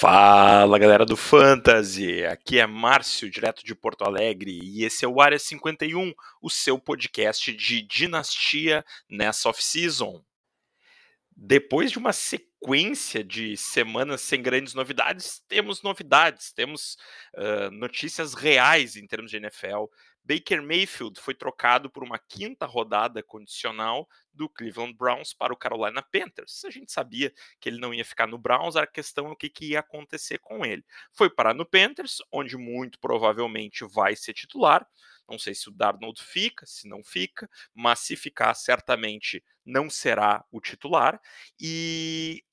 Fala galera do Fantasy, aqui é Márcio, direto de Porto Alegre, e esse é o Área 51, o seu podcast de dinastia nessa off-season. Depois de uma sequência de semanas sem grandes novidades, temos novidades, temos uh, notícias reais em termos de NFL. Baker Mayfield foi trocado por uma quinta rodada condicional do Cleveland Browns para o Carolina Panthers. A gente sabia que ele não ia ficar no Browns, a questão é o que, que ia acontecer com ele. Foi parar no Panthers, onde muito provavelmente vai ser titular. Não sei se o Darnold fica, se não fica, mas se ficar, certamente não será o titular. E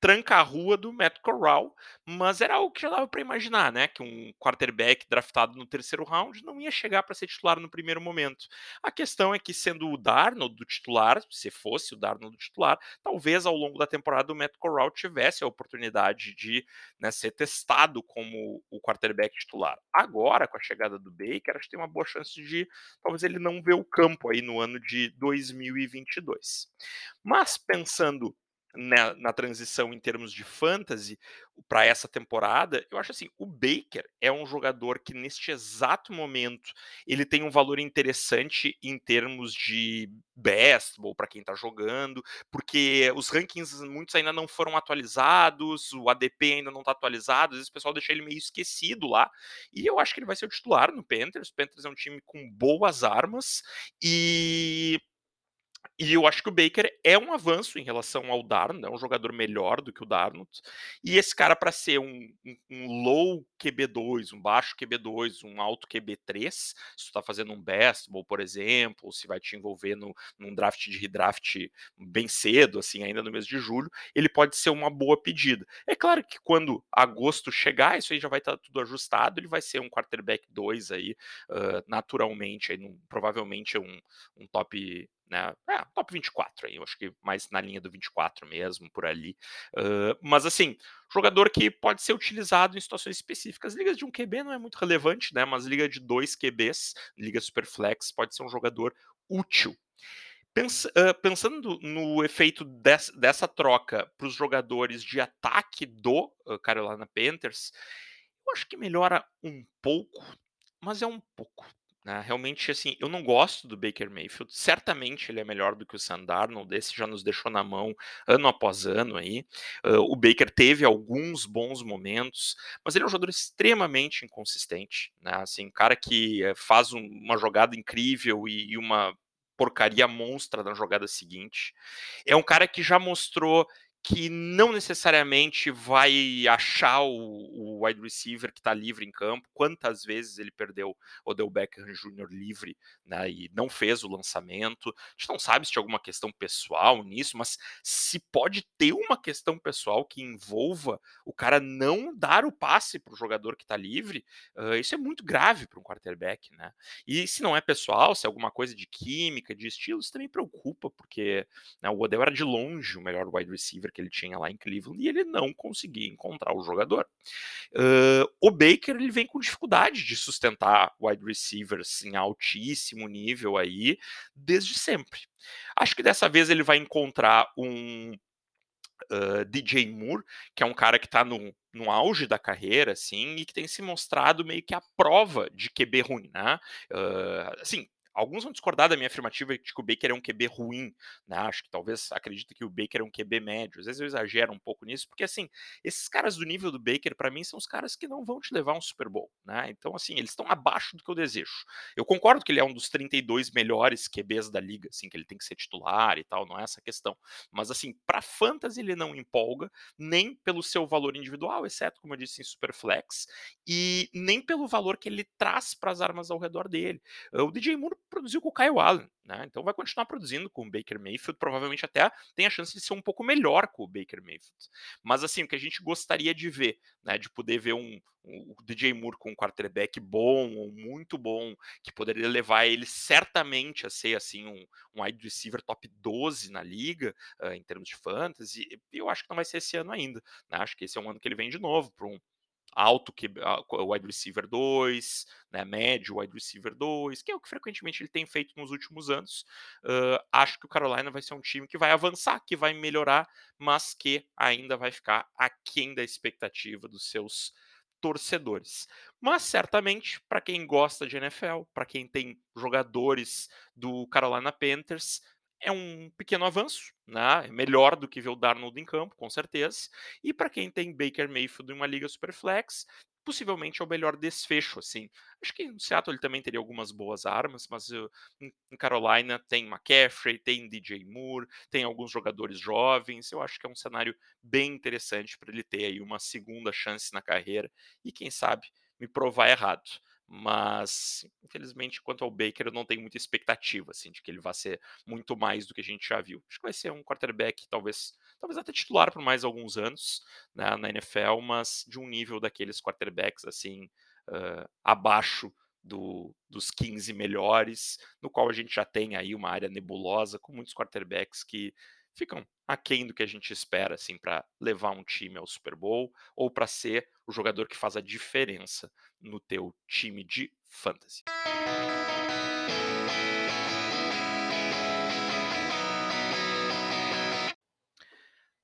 tranca a rua do Matt Corral, mas era algo que já dava para imaginar, né? Que um quarterback draftado no terceiro round não ia chegar para ser titular no primeiro momento. A questão é que, sendo o Darnold do titular, se fosse o Darnold do titular, talvez ao longo da temporada o Matt Corral tivesse a oportunidade de né, ser testado como o quarterback titular. Agora, com a chegada do Baker, acho que tem uma boa chance de talvez ele não ver o campo aí no ano de 2022. Mas pensando na, na, transição em termos de fantasy para essa temporada, eu acho assim, o Baker é um jogador que neste exato momento ele tem um valor interessante em termos de best para quem está jogando, porque os rankings muitos ainda não foram atualizados, o ADP ainda não está atualizado, às vezes o pessoal deixa ele meio esquecido lá, e eu acho que ele vai ser o titular no Panthers. O Panthers é um time com boas armas e e eu acho que o Baker é um avanço em relação ao Darnold, é um jogador melhor do que o Darnold. E esse cara, para ser um, um, um, low QB2, um baixo QB2, um alto QB3, se tu está fazendo um ball, por exemplo, se vai te envolver no, num draft de redraft bem cedo, assim, ainda no mês de julho, ele pode ser uma boa pedida. É claro que quando agosto chegar, isso aí já vai estar tá tudo ajustado, ele vai ser um quarterback 2 aí, uh, naturalmente, aí, num, provavelmente um, um top né? É, top 24 aí, eu acho que mais na linha do 24 mesmo, por ali. Uh, mas assim, jogador que pode ser utilizado em situações específicas. Ligas de um QB não é muito relevante, né? Mas liga de dois QBs, liga Superflex, pode ser um jogador útil. Uh, pensando no efeito des, dessa troca para os jogadores de ataque do uh, Carolina Panthers, eu acho que melhora um pouco, mas é um pouco. Né? Realmente, assim, eu não gosto do Baker Mayfield. Certamente ele é melhor do que o Sam Darnold. Esse já nos deixou na mão ano após ano aí. Uh, o Baker teve alguns bons momentos, mas ele é um jogador extremamente inconsistente. Né? Assim, um cara que eh, faz um, uma jogada incrível e, e uma porcaria monstra na jogada seguinte. É um cara que já mostrou que não necessariamente vai achar o, o wide receiver que está livre em campo. Quantas vezes ele perdeu o Odell Beckham Jr. livre né, e não fez o lançamento. A gente não sabe se tinha alguma questão pessoal nisso, mas se pode ter uma questão pessoal que envolva o cara não dar o passe para o jogador que está livre, uh, isso é muito grave para um quarterback. Né? E se não é pessoal, se é alguma coisa de química, de estilo, isso também preocupa, porque né, o Odell era de longe o melhor wide receiver que ele tinha lá em Cleveland e ele não conseguia encontrar o jogador. Uh, o Baker ele vem com dificuldade de sustentar wide receivers em altíssimo nível aí desde sempre. Acho que dessa vez ele vai encontrar um Uh, DJ Moore, que é um cara que está no, no auge da carreira, assim, e que tem se mostrado meio que a prova de QB ruim, né? Uh, assim, Alguns vão discordar da minha afirmativa de que o Baker é um QB ruim, né? Acho que talvez acredite que o Baker é um QB médio. Às vezes eu exagero um pouco nisso, porque assim, esses caras do nível do Baker, para mim, são os caras que não vão te levar um Super Bowl, né? Então, assim, eles estão abaixo do que eu desejo. Eu concordo que ele é um dos 32 melhores QBs da liga, assim, que ele tem que ser titular e tal, não é essa questão. Mas, assim, para fantasy ele não empolga, nem pelo seu valor individual, exceto, como eu disse, em Superflex, e nem pelo valor que ele traz para as armas ao redor dele. O DJ Moore produziu com o Kyle Allen, né? Então vai continuar produzindo com o Baker Mayfield, provavelmente até tem a chance de ser um pouco melhor com o Baker Mayfield. Mas assim, o que a gente gostaria de ver, né, de poder ver um, um DJ Moore com um quarterback bom ou muito bom, que poderia levar ele certamente a ser assim um, um wide receiver top 12 na liga, uh, em termos de fantasy, eu acho que não vai ser esse ano ainda. Né? Acho que esse é um ano que ele vem de novo para um alto que wide receiver 2, né, médio wide receiver 2, que é o que frequentemente ele tem feito nos últimos anos. Uh, acho que o Carolina vai ser um time que vai avançar, que vai melhorar, mas que ainda vai ficar aquém da expectativa dos seus torcedores. Mas certamente, para quem gosta de NFL, para quem tem jogadores do Carolina Panthers, é um pequeno avanço, né? É melhor do que ver o Darnold em campo, com certeza. E para quem tem Baker Mayfield em uma liga superflex, possivelmente é o melhor desfecho, assim. Acho que no Seattle ele também teria algumas boas armas, mas uh, em Carolina tem McCaffrey, tem DJ Moore, tem alguns jogadores jovens. Eu acho que é um cenário bem interessante para ele ter aí uma segunda chance na carreira e quem sabe me provar errado mas infelizmente quanto ao Baker eu não tenho muita expectativa assim de que ele vá ser muito mais do que a gente já viu. Acho que vai ser um quarterback talvez talvez até titular por mais alguns anos né, na NFL, mas de um nível daqueles quarterbacks assim uh, abaixo do, dos 15 melhores, no qual a gente já tem aí uma área nebulosa com muitos quarterbacks que ficam aquém do que a gente espera assim para levar um time ao Super Bowl ou para ser o jogador que faz a diferença no teu time de fantasy.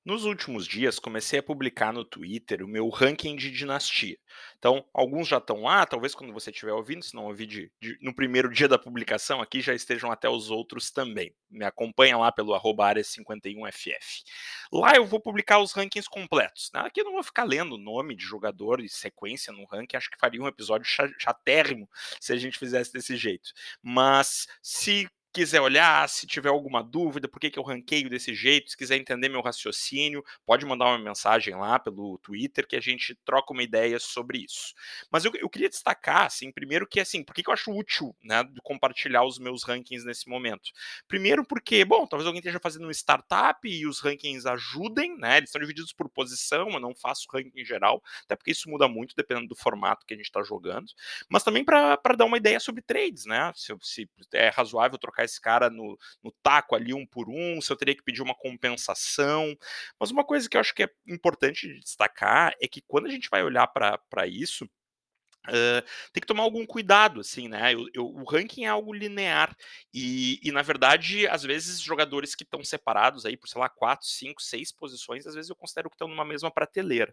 Nos últimos dias, comecei a publicar no Twitter o meu ranking de dinastia. Então, alguns já estão lá, talvez quando você estiver ouvindo, se não ouvir de, de, no primeiro dia da publicação, aqui já estejam até os outros também. Me acompanha lá pelo área51ff. Lá eu vou publicar os rankings completos. Né? Aqui eu não vou ficar lendo nome de jogador e sequência no ranking, acho que faria um episódio chatérrimo se a gente fizesse desse jeito. Mas se quiser olhar, se tiver alguma dúvida, por que, que eu ranqueio desse jeito, se quiser entender meu raciocínio, pode mandar uma mensagem lá pelo Twitter que a gente troca uma ideia sobre isso. Mas eu, eu queria destacar, assim, primeiro que, assim, por que, que eu acho útil, né, compartilhar os meus rankings nesse momento? Primeiro porque, bom, talvez alguém esteja fazendo uma startup e os rankings ajudem, né, eles estão divididos por posição, eu não faço ranking geral, até porque isso muda muito dependendo do formato que a gente está jogando, mas também para dar uma ideia sobre trades, né, se, se é razoável trocar colocar esse cara no, no taco ali um por um, se eu teria que pedir uma compensação. Mas uma coisa que eu acho que é importante de destacar é que quando a gente vai olhar para isso, Uh, tem que tomar algum cuidado, assim, né? Eu, eu, o ranking é algo linear e, e, na verdade, às vezes, jogadores que estão separados aí por, sei lá, quatro, cinco, seis posições, às vezes eu considero que estão numa mesma prateleira.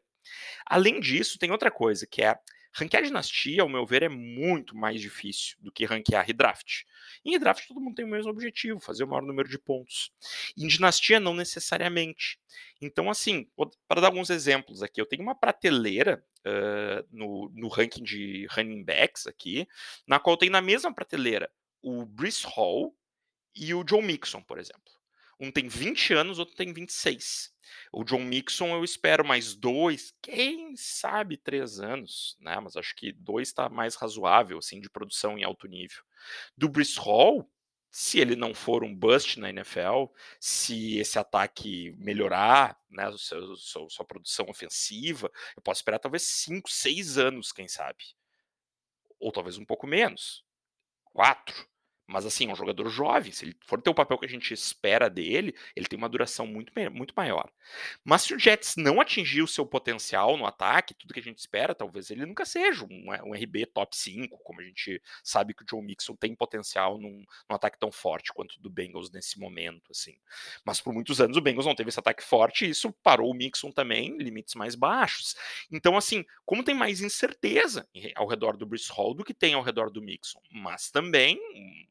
Além disso, tem outra coisa, que é Ranquear dinastia, ao meu ver, é muito mais difícil do que ranquear redraft. Em redraft, todo mundo tem o mesmo objetivo, fazer o maior número de pontos. Em dinastia, não necessariamente. Então, assim, para dar alguns exemplos aqui, eu tenho uma prateleira uh, no, no ranking de running backs aqui, na qual tem na mesma prateleira o Brice Hall e o Joe Mixon, por exemplo. Um tem 20 anos, outro tem 26. O John Mixon eu espero mais dois, quem sabe três anos, né? Mas acho que dois está mais razoável, assim, de produção em alto nível. Do Brice Hall, se ele não for um bust na NFL, se esse ataque melhorar, né, seu, sua, sua produção ofensiva, eu posso esperar talvez cinco, seis anos, quem sabe. Ou talvez um pouco menos. Quatro. Mas assim, é um jogador jovem, se ele for ter o papel que a gente espera dele, ele tem uma duração muito, muito maior. Mas se o Jets não atingir o seu potencial no ataque, tudo que a gente espera, talvez ele nunca seja um, um RB top 5, como a gente sabe que o Joe Mixon tem potencial num, num ataque tão forte quanto o do Bengals nesse momento, assim. Mas por muitos anos o Bengals não teve esse ataque forte e isso parou o Mixon também, limites mais baixos. Então, assim, como tem mais incerteza ao redor do Bruce Hall do que tem ao redor do Mixon, mas também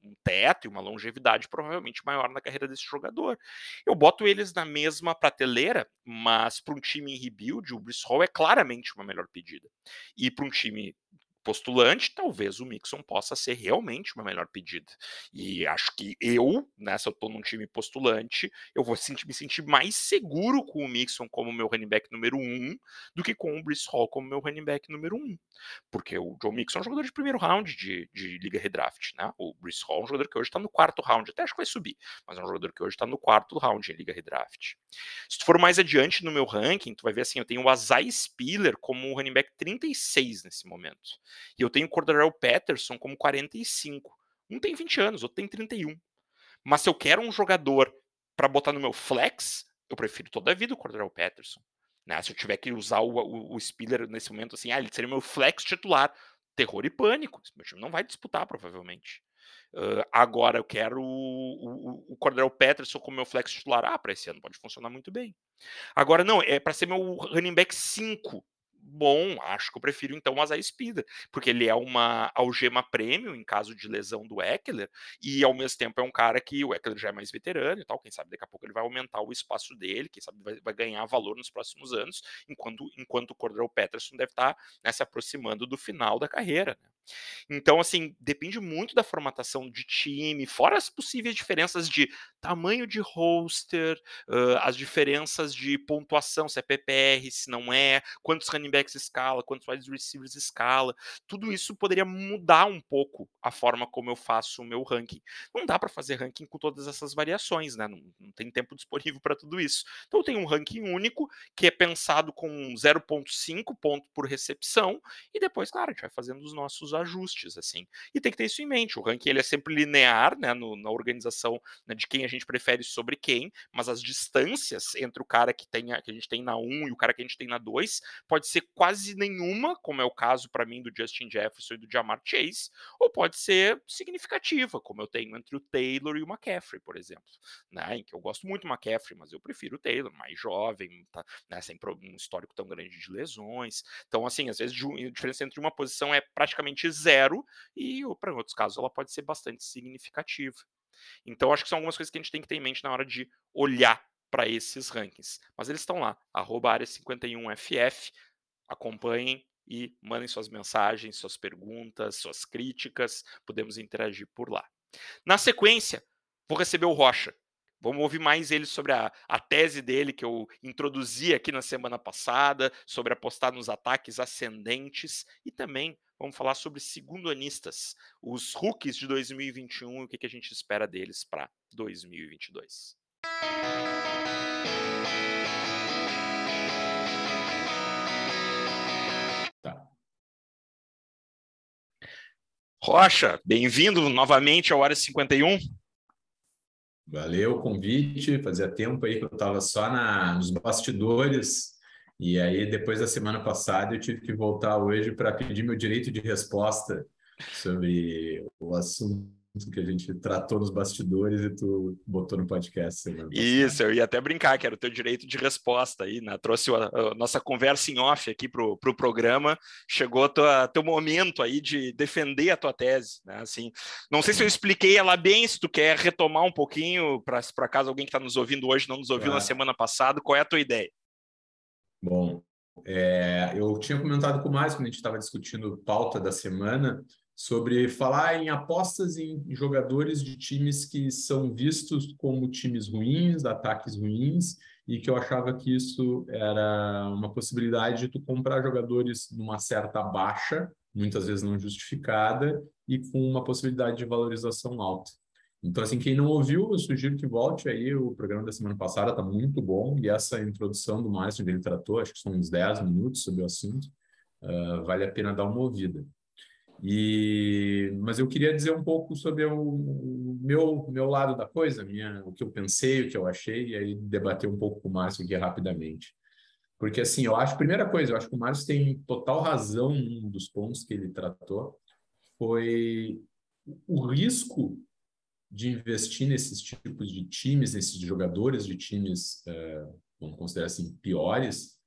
um teto e uma longevidade provavelmente maior na carreira desse jogador. Eu boto eles na mesma prateleira, mas para um time em rebuild, o Brice Hall é claramente uma melhor pedida. E para um time postulante, talvez o Mixon possa ser realmente uma melhor pedida. E acho que eu, né, se eu estou num time postulante, eu vou sentir, me sentir mais seguro com o Mixon como meu running back número um do que com o Brice Hall como meu running back número um. Porque o Joe Mixon é um jogador de primeiro round de, de Liga Redraft, né? O Brice Hall é um jogador que hoje está no quarto round, até acho que vai subir, mas é um jogador que hoje está no quarto round em Liga Redraft. Se tu for mais adiante no meu ranking, tu vai ver assim, eu tenho o Azai Spiller como um running back 36 nesse momento. E eu tenho o Cordarrelle Patterson como 45. Um tem 20 anos, outro tem 31. Mas se eu quero um jogador para botar no meu flex, eu prefiro toda a vida o Cordarrelle Patterson. Né? Se eu tiver que usar o, o, o Spiller nesse momento, assim, ah, ele seria meu flex titular. Terror e pânico. Meu time não vai disputar, provavelmente. Uh, agora eu quero o, o, o Peterson como meu flex titular. Ah, para esse ano pode funcionar muito bem. Agora, não, é para ser meu running back 5 bom, acho que eu prefiro então Azai Spida, porque ele é uma algema premium em caso de lesão do Eckler, e ao mesmo tempo é um cara que o Eckler já é mais veterano e tal, quem sabe daqui a pouco ele vai aumentar o espaço dele, quem sabe vai, vai ganhar valor nos próximos anos, enquanto, enquanto o Cordell Peterson deve estar tá, né, se aproximando do final da carreira. Né? Então, assim, depende muito da formatação de time, fora as possíveis diferenças de tamanho de roster, uh, as diferenças de pontuação, se é PPR, se não é, quantos running backs escala, quantos wide receivers escala, tudo isso poderia mudar um pouco a forma como eu faço o meu ranking. Não dá para fazer ranking com todas essas variações, né? Não, não tem tempo disponível para tudo isso. Então, eu tenho um ranking único que é pensado com 0,5 ponto por recepção, e depois, claro, a gente vai fazendo os nossos ajustes, assim. E tem que ter isso em mente. O ranking ele é sempre linear, né, no, na organização né, de quem a gente prefere sobre quem, mas as distâncias entre o cara que, tem, que a gente tem na 1 e o cara que a gente tem na 2 pode ser quase nenhuma, como é o caso para mim do Justin Jefferson e do Jamar Chase, ou pode ser significativa, como eu tenho entre o Taylor e o McCaffrey, por exemplo. Né, em que eu gosto muito do McCaffrey, mas eu prefiro o Taylor, mais jovem, tá, né, sem um histórico tão grande de lesões. Então, assim, às vezes a diferença entre uma posição é praticamente zero, e para outros casos ela pode ser bastante significativa. Então, acho que são algumas coisas que a gente tem que ter em mente na hora de olhar para esses rankings. Mas eles estão lá, área51ff, acompanhem e mandem suas mensagens, suas perguntas, suas críticas, podemos interagir por lá. Na sequência, vou receber o Rocha. Vamos ouvir mais ele sobre a, a tese dele que eu introduzi aqui na semana passada, sobre apostar nos ataques ascendentes e também vamos falar sobre segundo-anistas, os rookies de 2021 e o que, que a gente espera deles para 2022. Tá. Rocha, bem-vindo novamente ao Área 51. Valeu o convite, fazia tempo aí que eu estava só na, nos bastidores e aí, depois da semana passada, eu tive que voltar hoje para pedir meu direito de resposta sobre o assunto que a gente tratou nos bastidores e tu botou no podcast. Isso, eu ia até brincar que era o teu direito de resposta aí, né? Trouxe a, a nossa conversa em off aqui para o pro programa. Chegou o teu momento aí de defender a tua tese, né? Assim, não sei se eu expliquei ela bem, se tu quer retomar um pouquinho, para por acaso alguém que está nos ouvindo hoje não nos ouviu na semana passada, qual é a tua ideia? Bom, é, eu tinha comentado com o Márcio quando a gente estava discutindo pauta da semana sobre falar em apostas em jogadores de times que são vistos como times ruins, ataques ruins, e que eu achava que isso era uma possibilidade de tu comprar jogadores numa certa baixa, muitas vezes não justificada, e com uma possibilidade de valorização alta. Então, assim, quem não ouviu, eu sugiro que volte aí. O programa da semana passada está muito bom e essa introdução do Márcio, onde ele tratou, acho que são uns 10 minutos sobre o assunto, uh, vale a pena dar uma ouvida. E, mas eu queria dizer um pouco sobre o, o meu, meu lado da coisa, minha, o que eu pensei, o que eu achei, e aí debater um pouco com o Márcio aqui rapidamente. Porque, assim, eu acho, primeira coisa, eu acho que o Márcio tem total razão um dos pontos que ele tratou, foi o risco de investir nesses tipos de times, nesses jogadores de times, é, vamos considerar assim, piores,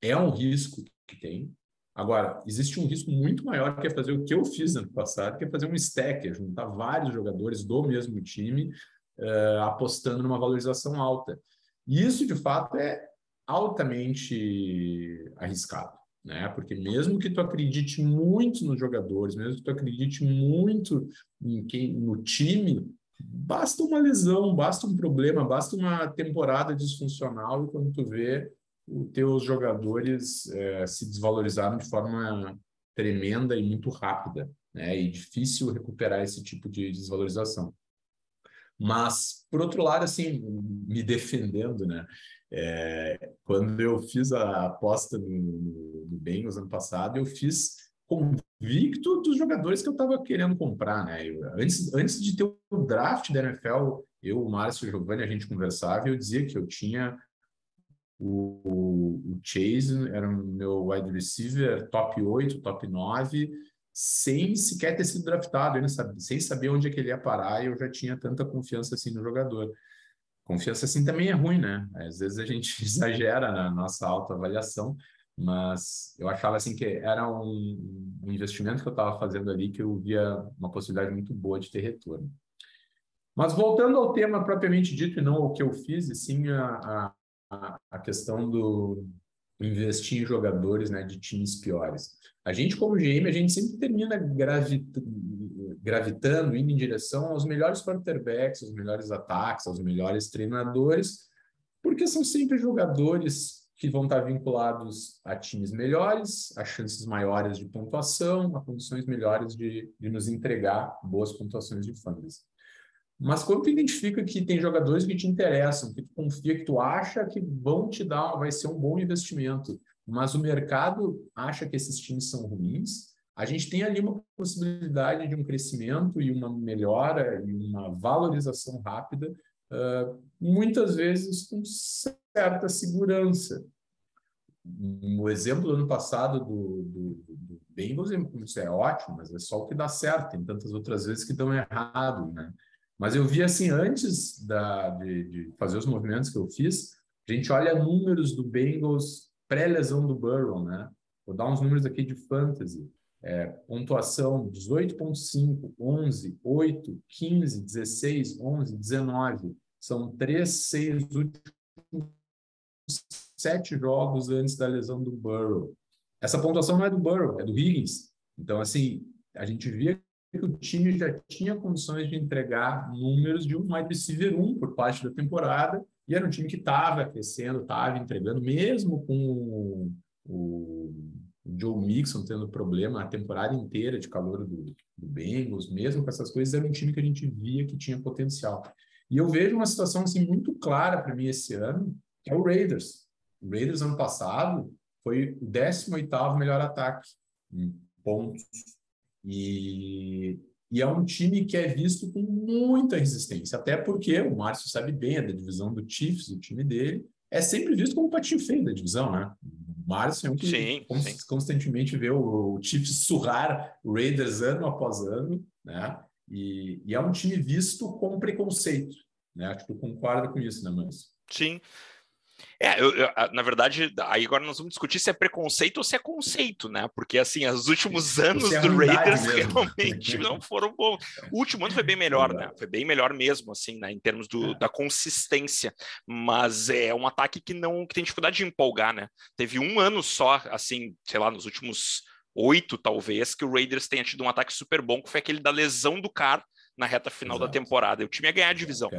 é um risco que tem. Agora, existe um risco muito maior que é fazer o que eu fiz ano passado, que é fazer um stack, é juntar vários jogadores do mesmo time, é, apostando numa valorização alta. E isso, de fato, é altamente arriscado. Né? Porque mesmo que tu acredite muito nos jogadores, mesmo que tu acredite muito em quem, no time, basta uma lesão, basta um problema, basta uma temporada disfuncional e quando tu vê os teus jogadores é, se desvalorizaram de forma tremenda e muito rápida, né? E difícil recuperar esse tipo de desvalorização. Mas, por outro lado, assim, me defendendo, né? É, quando eu fiz a aposta no, no, no Bengals ano passado, eu fiz convicto dos jogadores que eu estava querendo comprar, né? Eu, antes, antes de ter o draft da NFL, eu, o Márcio e o Giovanni, a gente conversava e eu dizia que eu tinha O, o, Chase era o meu wide receiver top 8, top 9, sem sequer ter sido draftado, sem saber onde é que ele ia parar, e eu já tinha tanta confiança assim no jogador. Confiança assim também é ruim, né? Às vezes a gente exagera na nossa autoavaliação, mas eu achava assim que era um, um investimento que eu estava fazendo ali que eu via uma possibilidade muito boa de ter retorno. Mas voltando ao tema propriamente dito e não ao que eu fiz, e sim a, a, a questão do investir em jogadores né, de times piores. A gente, como GM, a gente sempre termina gravita, gravitando, indo em direção aos melhores quarterbacks, aos melhores ataques, aos melhores treinadores, porque são sempre jogadores que vão estar vinculados a times melhores, a chances maiores de pontuação, a condições melhores de, de nos entregar boas pontuações de fantasy. Mas quando tu identifica que tem jogadores que te interessam, que tu confia, que tu acha que vão te dar, vai ser um bom investimento, mas o mercado acha que esses times são ruins, a gente tem ali uma possibilidade de um crescimento e uma melhora e uma valorização rápida, uh, muitas vezes com certa segurança. O exemplo do ano passado do, do, do Bengals, é ótimo, mas é só o que dá certo, tem tantas outras vezes que dão errado, né? Mas eu vi assim, antes da, de, de fazer os movimentos que eu fiz, a gente olha números do Bengals pré-lesão do Burrow, né? Vou dar uns números aqui de fantasy. É, pontuação 18.5, 11, 8, 15, 16, 11, 19. São três, seis últimos sete jogos antes da lesão do Burrow. Essa pontuação não é do Burrow, é do Higgins. Então, assim, a gente via que o time já tinha condições de entregar números de um wide receiver 1 por parte da temporada, e era um time que estava crescendo, estava entregando, mesmo com o, Joe Mixon tendo problema a temporada inteira de calor do, do Bengals, mesmo com essas coisas, era um time que a gente via que tinha potencial. E eu vejo uma situação assim muito clara para mim esse ano, que é o Raiders. O Raiders ano passado foi o 18º melhor ataque em pontos e, e é um time que é visto com muita resistência, até porque o Márcio sabe bem, é da divisão do Chiefs, o time dele, é sempre visto como um patinho feio da divisão, né? O Márcio é um que sim, sim. constantemente vê o, o Chiefs surrar o Raiders ano após ano, né? E, e, é um time visto com preconceito, né? Acho que tu concorda com isso, né, Márcio? Sim. É, eu, eu, na verdade, aí agora nós vamos discutir se é preconceito ou se é conceito, né? Porque, assim, os últimos anos é do Raiders mesmo. realmente não foram bons. O último ano foi bem melhor, né? Foi bem melhor mesmo, assim, né? Em termos do, é. da consistência. Mas é um ataque que não que tem dificuldade de empolgar, né? Teve um ano só, assim, sei lá, nos últimos oito, talvez, que o Raiders tenha tido um ataque super bom, que foi aquele da lesão do Carr na reta final Exato. da temporada. O time ia ganhar a divisão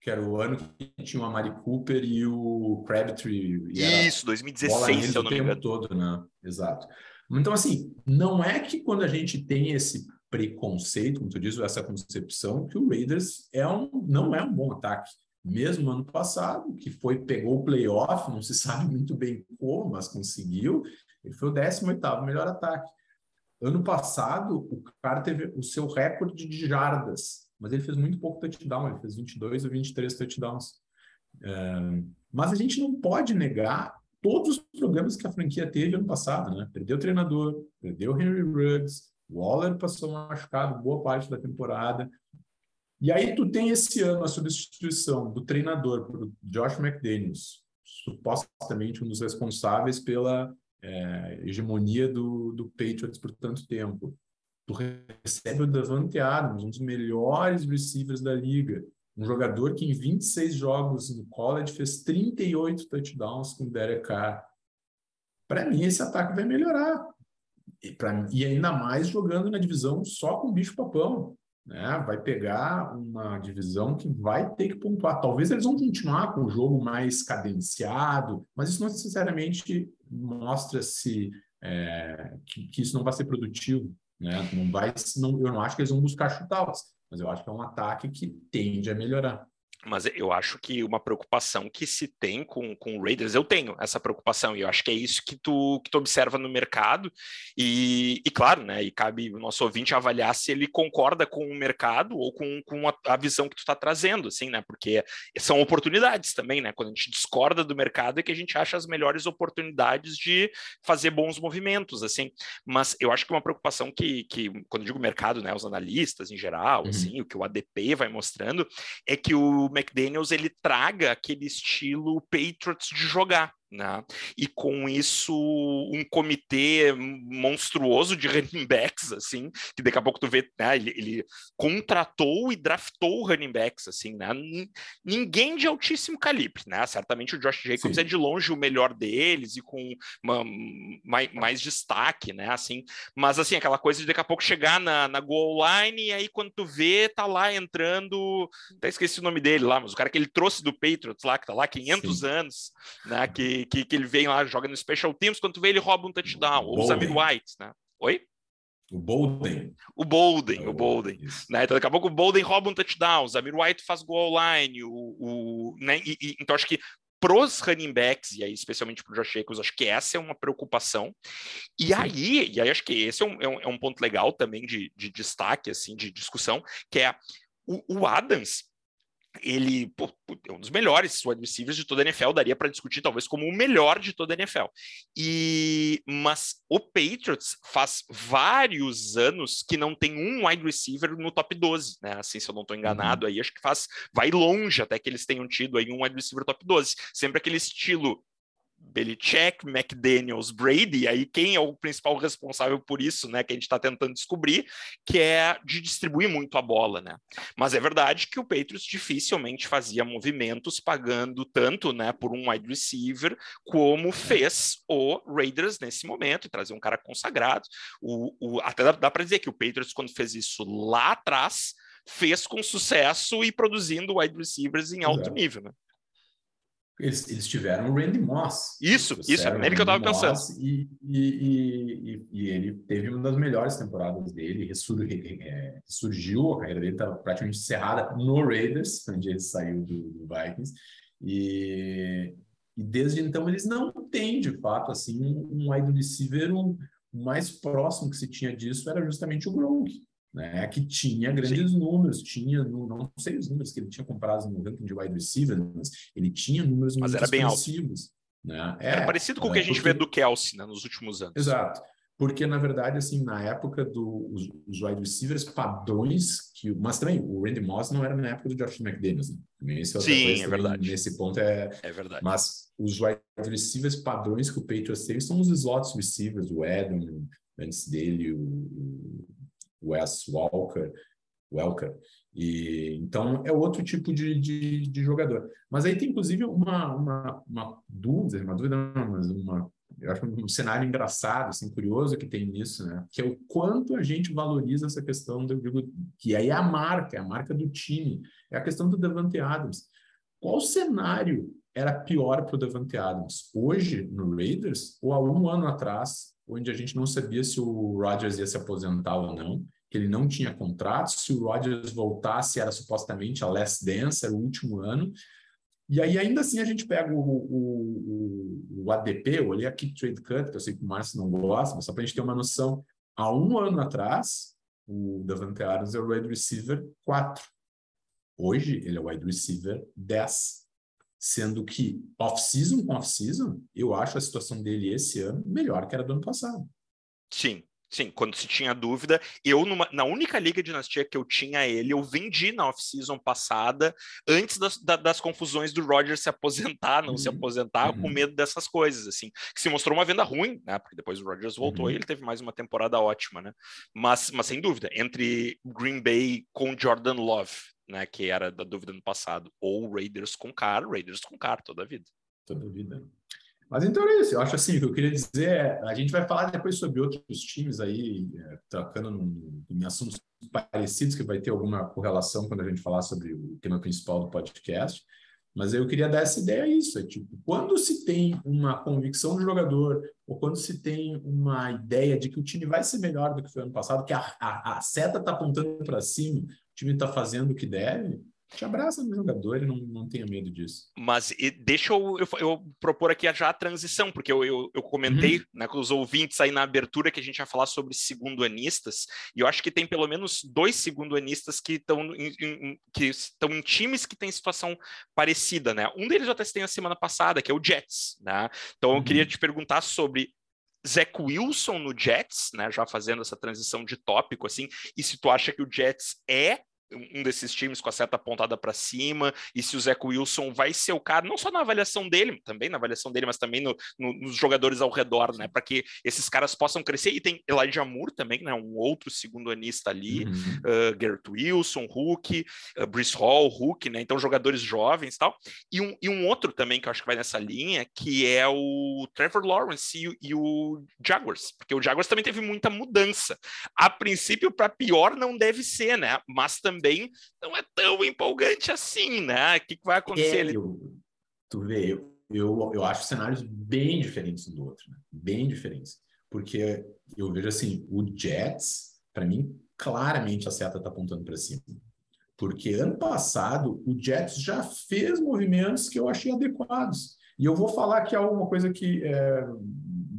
que era o ano que tinha o Amari Cooper e o Crabtree. E Isso, 2016, se eu não me engano. todo, né? Exato. Então, assim, não é que quando a gente tem esse preconceito, como tu diz, essa concepção, que o Raiders é um, não é um bom ataque. Mesmo ano passado, que foi pegou o playoff, não se sabe muito bem como, mas conseguiu, ele foi o 18º melhor ataque. Ano passado, o cara teve o seu recorde de jardas mas ele fez muito pouco touchdown, ele fez 22 ou 23 touchdowns. É, mas a gente não pode negar todos os problemas que a franquia teve ano passado, né? Perdeu o treinador, perdeu o Henry Ruggs, Waller passou machucado boa parte da temporada. E aí tu tem esse ano a substituição do treinador por Josh McDaniels, supostamente um dos responsáveis pela é, hegemonia do, do Patriots por tanto tempo. Tu recebe o Davante Adams, um dos melhores receivers da liga. Um jogador que em 26 jogos no college fez 38 touchdowns com o Derek Carr. Para mim, esse ataque vai melhorar. E, pra, e ainda mais jogando na divisão só com bicho-papão. Né? Vai pegar uma divisão que vai ter que pontuar. Talvez eles vão continuar com o jogo mais cadenciado, mas isso não necessariamente mostra se é, que, que, isso não vai ser produtivo. Né? Não vai, não, eu não acho que eles vão buscar chutouts, mas eu acho que é um ataque que tende a melhorar. Mas eu acho que uma preocupação que se tem com, com o Raiders, eu tenho essa preocupação, e eu acho que é isso que tu, que tu observa no mercado, e, e claro, né, e cabe o nosso ouvinte avaliar se ele concorda com o mercado ou com, com a, a visão que tu está trazendo, assim, né, porque são oportunidades também, né, quando a gente discorda do mercado é que a gente acha as melhores oportunidades de fazer bons movimentos, assim, mas eu acho que uma preocupação que, que quando eu digo mercado, né, os analistas em geral, uhum. assim, o que o ADP vai mostrando, é que o McDaniels ele traga aquele estilo Patriots de jogar. Né? E com isso, um comitê monstruoso de running backs, assim, que daqui a pouco tu vê, né, ele, ele contratou e draftou running backs, assim, né? Ninguém de altíssimo calibre, né? Certamente o Josh Jacobs Sim. é de longe o melhor deles e com uma, mais, mais, destaque, né? Assim, mas assim, aquela coisa de daqui a pouco chegar na, na goal line e aí quando tu vê, tá lá entrando, até esqueci o nome dele lá, mas o cara que ele trouxe do Patriots lá, que tá lá 500 Sim. anos, né? Que que, que, ele vem lá, joga no Special Teams, quando tu vê ele rouba um touchdown, ou o Zamir White, né? Oi? O Bolden. O Bolden, o Bolden. Né? Então, daqui a pouco o Bolden rouba um touchdown, o Zamir White faz goal line, o, o, né? E, e, então, acho que pros running backs, e aí especialmente pro Josh Jacobs, acho que essa é uma preocupação. E aí, e aí acho que esse é um, é um, é um ponto legal também de, de, destaque, assim, de discussão, que é o, o Adams, ele pô, é um dos melhores wide receivers de toda a NFL, daria para discutir talvez como o melhor de toda a NFL. E mas o Patriots faz vários anos que não tem um wide receiver no top 12, né? Assim, se eu não estou enganado, uhum. aí acho que faz vai longe até que eles tenham tido aí um wide receiver top 12. Sempre aquele estilo Belichick, McDaniels, Brady, aí quem é o principal responsável por isso, né, que a gente está tentando descobrir, que é de distribuir muito a bola, né? Mas é verdade que o Patriots dificilmente fazia movimentos pagando tanto, né, por um wide receiver, como fez o Raiders nesse momento, e trazer um cara consagrado. O, o até dá, dá para dizer que o Patriots, quando fez isso lá atrás, fez com sucesso e produzindo wide receivers em alto nível, né? Eles, eles tiveram o Randy Moss. Isso, isso, era nele que eu estava pensando. E, e, e, e, ele teve uma das melhores temporadas dele, ressur, é, surgiu, a carreira dele estava praticamente encerrada no Raiders, onde ele saiu do, do Vikings. E, e desde então eles não têm, de fato, assim, um wide receiver, um, o mais próximo que se tinha disso era justamente o Gronk né, que tinha grandes Sim. números, tinha, não sei os números que ele tinha comprado no ranking de wide receiver, mas ele tinha números mas muito era bem expressivos. Né? É, era parecido com o que a gente porque... vê do Kelsey né, nos últimos anos. Exato. Porque, na verdade, assim, na época dos do, wide receivers padrões, que, mas também o Randy Moss não era na época do Josh McDaniels. Né? Esse é Sim, é verdade. Nesse ponto é, é verdade. Mas os wide receivers padrões que o Patriots teve são os slots receivers, o Adam, antes dele, o, Wes Walker, Welker. E, então, é outro tipo de, de, de, jogador. Mas aí tem, inclusive, uma, uma, uma dúvida, uma dúvida, não, mas uma, eu acho um cenário engraçado, assim, curioso que tem nisso, né? Que é o quanto a gente valoriza essa questão do, do que aí é a marca, é a marca do time, é a questão do Devante Adams. Qual cenário era pior para o Devante Adams? Hoje, no Raiders, ou há um ano atrás, onde a gente não sabia se o Rodgers ia se aposentar ou não, que ele não tinha contrato, se o Rodgers voltasse era supostamente a last dance, era o último ano, e aí ainda assim a gente pega o, o, o, ADP, eu olhei Trade Cut, que eu sei que o Márcio não gosta, mas só para a gente ter uma noção, há um ano atrás, o Davante Adams é o wide receiver 4. Hoje ele é o wide receiver 10 sendo que off-season com off-season, eu acho a situação dele esse ano melhor que era do ano passado. Sim, sim, quando se tinha dúvida, eu numa, na única liga dinastia que eu tinha ele, eu vendi na off-season passada, antes das, da, das confusões do Roger se aposentar, não uhum. se aposentar, uhum. com medo dessas coisas, assim, que se mostrou uma venda ruim, né, porque depois o Rodgers voltou uhum. e ele teve mais uma temporada ótima, né, mas, mas sem dúvida, entre Green Bay com Jordan Love, né, que era da dúvida no passado, ou Raiders com Carr, Raiders com Carr toda a vida. Toda a vida. Mas então é isso, eu acho assim, o que eu queria dizer é, a gente vai falar depois sobre outros times aí, é, trocando num, em assuntos parecidos, que vai ter alguma correlação quando a gente falar sobre o tema principal do podcast, mas eu queria dar essa ideia isso, é tipo, quando se tem uma convicção do jogador, ou quando se tem uma ideia de que o time vai ser melhor do que foi ano passado, que a, a, a seta está apontando para cima, time está fazendo o que deve, te abraça no jogador e não, não tenha medo disso. Mas deixa eu, eu, eu, propor aqui já a transição, porque eu, eu, eu comentei uhum. né, com os ouvintes aí na abertura que a gente ia falar sobre segundo-anistas, e eu acho que tem pelo menos dois segundo-anistas que estão em, que estão em times que têm situação parecida, né? Um deles eu até tem a semana passada, que é o Jets, né? Então eu queria uhum. te perguntar sobre Zach Wilson no Jets, né, já fazendo essa transição de tópico assim, e se tu acha que o Jets é um desses times com a seta apontada para cima, e se o Zach Wilson vai ser o cara, não só na avaliação dele, também na avaliação dele, mas também no, no, nos jogadores ao redor, né? Para que esses caras possam crescer. E tem Elijah Moore também, né? Um outro segundo anista ali, uhum. uh, Garrett Wilson, Hulk, uh, Brice Hall, Hulk, né? Então, jogadores jovens e tal. E um, e um outro também que eu acho que vai nessa linha, que é o Trevor Lawrence e, e o Jaguars, porque o Jaguars também teve muita mudança. A princípio, para pior não deve ser, né? Mas também também não é tão empolgante assim, né? O que, que vai acontecer? É, eu, tu vê, eu, eu, eu acho cenários bem diferentes do outro, né? bem diferentes. Porque eu vejo assim, o Jets, para mim, claramente a seta está apontando para cima. Porque ano passado o Jets já fez movimentos que eu achei adequados. E eu vou falar aqui alguma coisa que é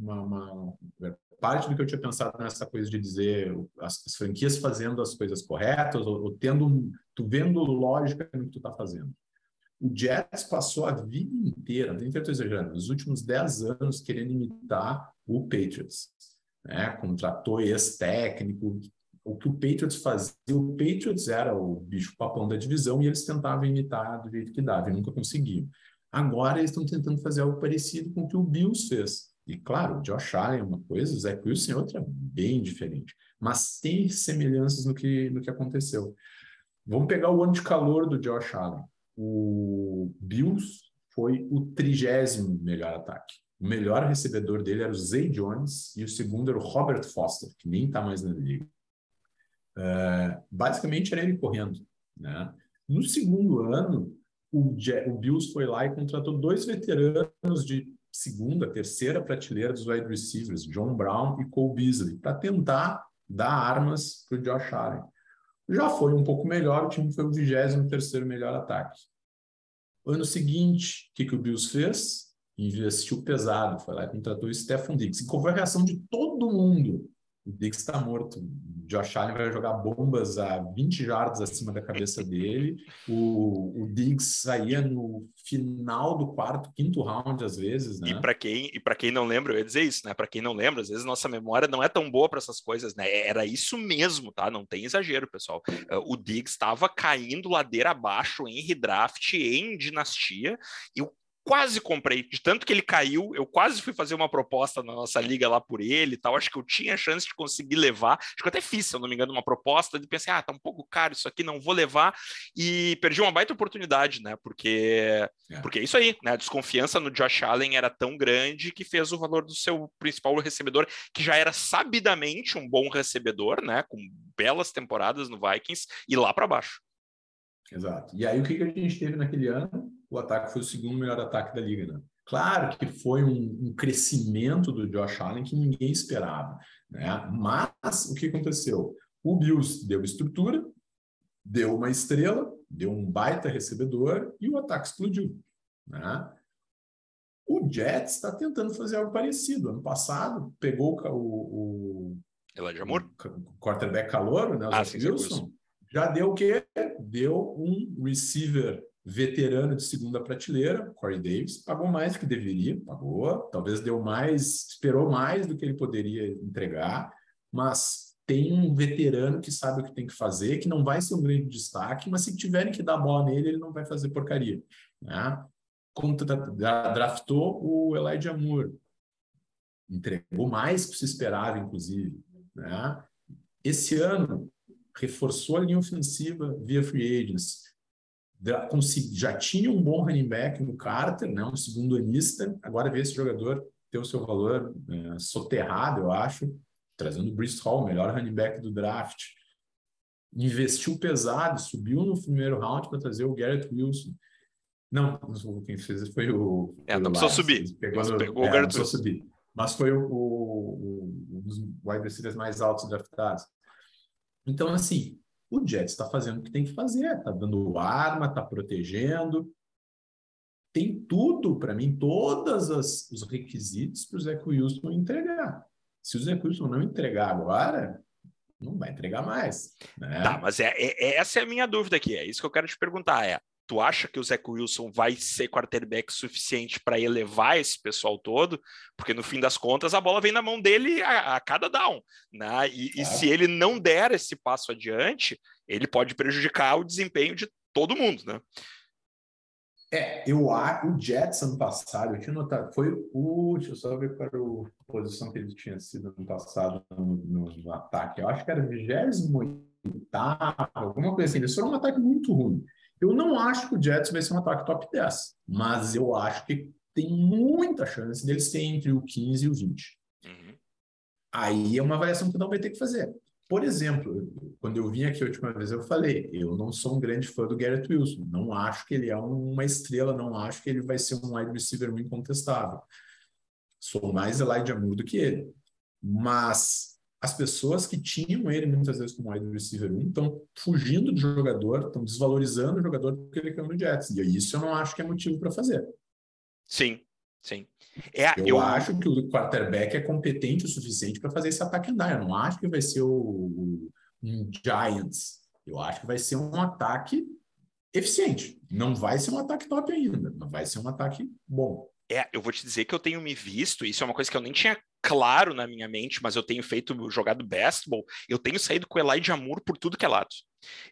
uma, uma, parte do que eu tinha pensado nessa coisa de dizer as, as franquias fazendo as coisas corretas ou, ou, tendo tu vendo lógica no que tu está fazendo. O Jets passou a vida inteira, nem estou exagerando, nos últimos 10 anos querendo imitar o Patriots. Né? Contratou ex-técnico. O que o Patriots fazia, o Patriots era o bicho-papão da divisão e eles tentavam imitar do jeito que dava e nunca conseguiam. Agora eles estão tentando fazer algo parecido com o que o Bills fez. E claro, o Josh Allen é uma coisa, o Zach Wilson é outra bem diferente. Mas tem semelhanças no que, no que aconteceu. Vamos pegar o ano de calor do Josh Allen. O Bills foi o trigésimo melhor ataque. O melhor recebedor dele era o Zay Jones e o segundo era o Robert Foster, que nem está mais na liga. Uh, basicamente era ele correndo. Né? No segundo ano, o, o Bills foi lá e contratou dois veteranos de segunda, terceira prateleira dos wide receivers, John Brown e Cole Beasley, para tentar dar armas para o Josh Allen. Já foi um pouco melhor, o time foi o 23 melhor ataque. Ano seguinte, o que, que o Bills fez? Investiu pesado, foi lá e contratou o Stephon Diggs. E qual foi a reação de todo mundo? O Diggs está morto. O Josh Allen vai jogar bombas a 20 jardas acima da cabeça dele. O, o saía no final do quarto, quinto round, às vezes, né? E para quem, e quem não lembra, eu ia dizer isso, né? Para quem não lembra, às vezes nossa memória não é tão boa para essas coisas, né? Era isso mesmo, tá? Não tem exagero, pessoal. O Diggs estava caindo ladeira abaixo em redraft, em dinastia, e o quase comprei, de tanto que ele caiu, eu quase fui fazer uma proposta na nossa liga lá por ele e tal, acho que eu tinha chance de conseguir levar, acho que eu até fiz, se eu não me engano, uma proposta, e pensei, ah, tá um pouco caro isso aqui, não vou levar, e perdi uma baita oportunidade, né, porque, é. porque é isso aí, né, a desconfiança no Josh Allen era tão grande que fez o valor do seu principal recebedor, que já era sabidamente um bom recebedor, né, com belas temporadas no Vikings, e lá para baixo. Exato. E aí o que, que a gente teve naquele ano? O ataque foi o segundo melhor ataque da liga, né? Claro que foi um, um crescimento do Josh Allen que ninguém esperava, né? Mas o que aconteceu? O Bills deu estrutura, deu uma estrela, deu um baita recebedor e o ataque explodiu, né? O Jets está tentando fazer algo parecido. Ano passado, pegou o, o, Elijah Moore? o quarterback calouro, né, o ah, Wilson, Wilson, já deu o quê? Deu um receiver veterano de segunda prateleira, Corey Davis, pagou mais do que deveria, pagou, talvez deu mais, esperou mais do que ele poderia entregar, mas tem um veterano que sabe o que tem que fazer, que não vai ser um grande destaque, mas se tiverem que dar bola nele, ele não vai fazer porcaria. Né? Contra, draftou o Elijah Moore, entregou mais do que se esperava, inclusive. Né? Esse ano, reforçou a linha ofensiva via free agents, já tinha um bom running back no Carter, né, um segundo anista, agora vê esse jogador ter o seu valor é, soterrado, eu acho, trazendo o Brice Hall, melhor running back do draft. Investiu pesado, subiu no primeiro round para trazer o Garrett Wilson. Não, quem fez foi o. É, não precisou subir. Pegou, no, pegou é, o Garrett Wilson. Subir. Mas foi o, o, um dos wide receivers mais altos draftados. Então, assim, O Jets está fazendo o que tem que fazer, está dando arma, está protegendo. Tem tudo, para mim, todos os requisitos para o Zé Wilson entregar. Se o Zé Wilson não entregar agora, não vai entregar mais. Né? Tá, mas é, é, essa é a minha dúvida aqui. É isso que eu quero te perguntar. É, tu acha que o Zach Wilson vai ser quarterback suficiente para elevar esse pessoal todo? Porque no fim das contas a bola vem na mão dele a, a cada down, né? E, e, se ele não der esse passo adiante, ele pode prejudicar o desempenho de todo mundo, né? É, eu acho o Jets ano passado, eu tinha notado, foi o. Deixa eu só ver qual era a posição que ele tinha sido ano passado no, no, no ataque. Eu acho que era 28, alguma coisa assim. Eles foram um ataque muito ruim. Eu não acho que o Jets vai ser um ataque top 10, mas eu acho que tem muita chance deles ter entre o 15 e o 20. Uhum. Aí é uma avaliação que não vai ter que fazer. Por exemplo, quando eu vim aqui a última vez, eu falei, eu não sou um grande fã do Garrett Wilson, não acho que ele é uma estrela, não acho que ele vai ser um wide receiver muito incontestável. Sou mais Elijah Moore do que ele. Mas as pessoas que tinham ele muitas vezes como wide receiver 1 estão fugindo do jogador, estão desvalorizando o jogador porque ele caiu no Jets. E isso eu não acho que é motivo para fazer. Sim, sim. É, eu, eu, acho que o quarterback é competente o suficiente para fazer esse ataque andar. Eu não acho que vai ser o, o, um Giants. Eu acho que vai ser um ataque eficiente. Não vai ser um ataque top ainda, mas vai ser um ataque bom. É, eu vou te dizer que eu tenho me visto, isso é uma coisa que eu nem tinha claro na minha mente, mas eu tenho feito jogado basketball, eu tenho saído com o Elijah Moore por tudo que é lado.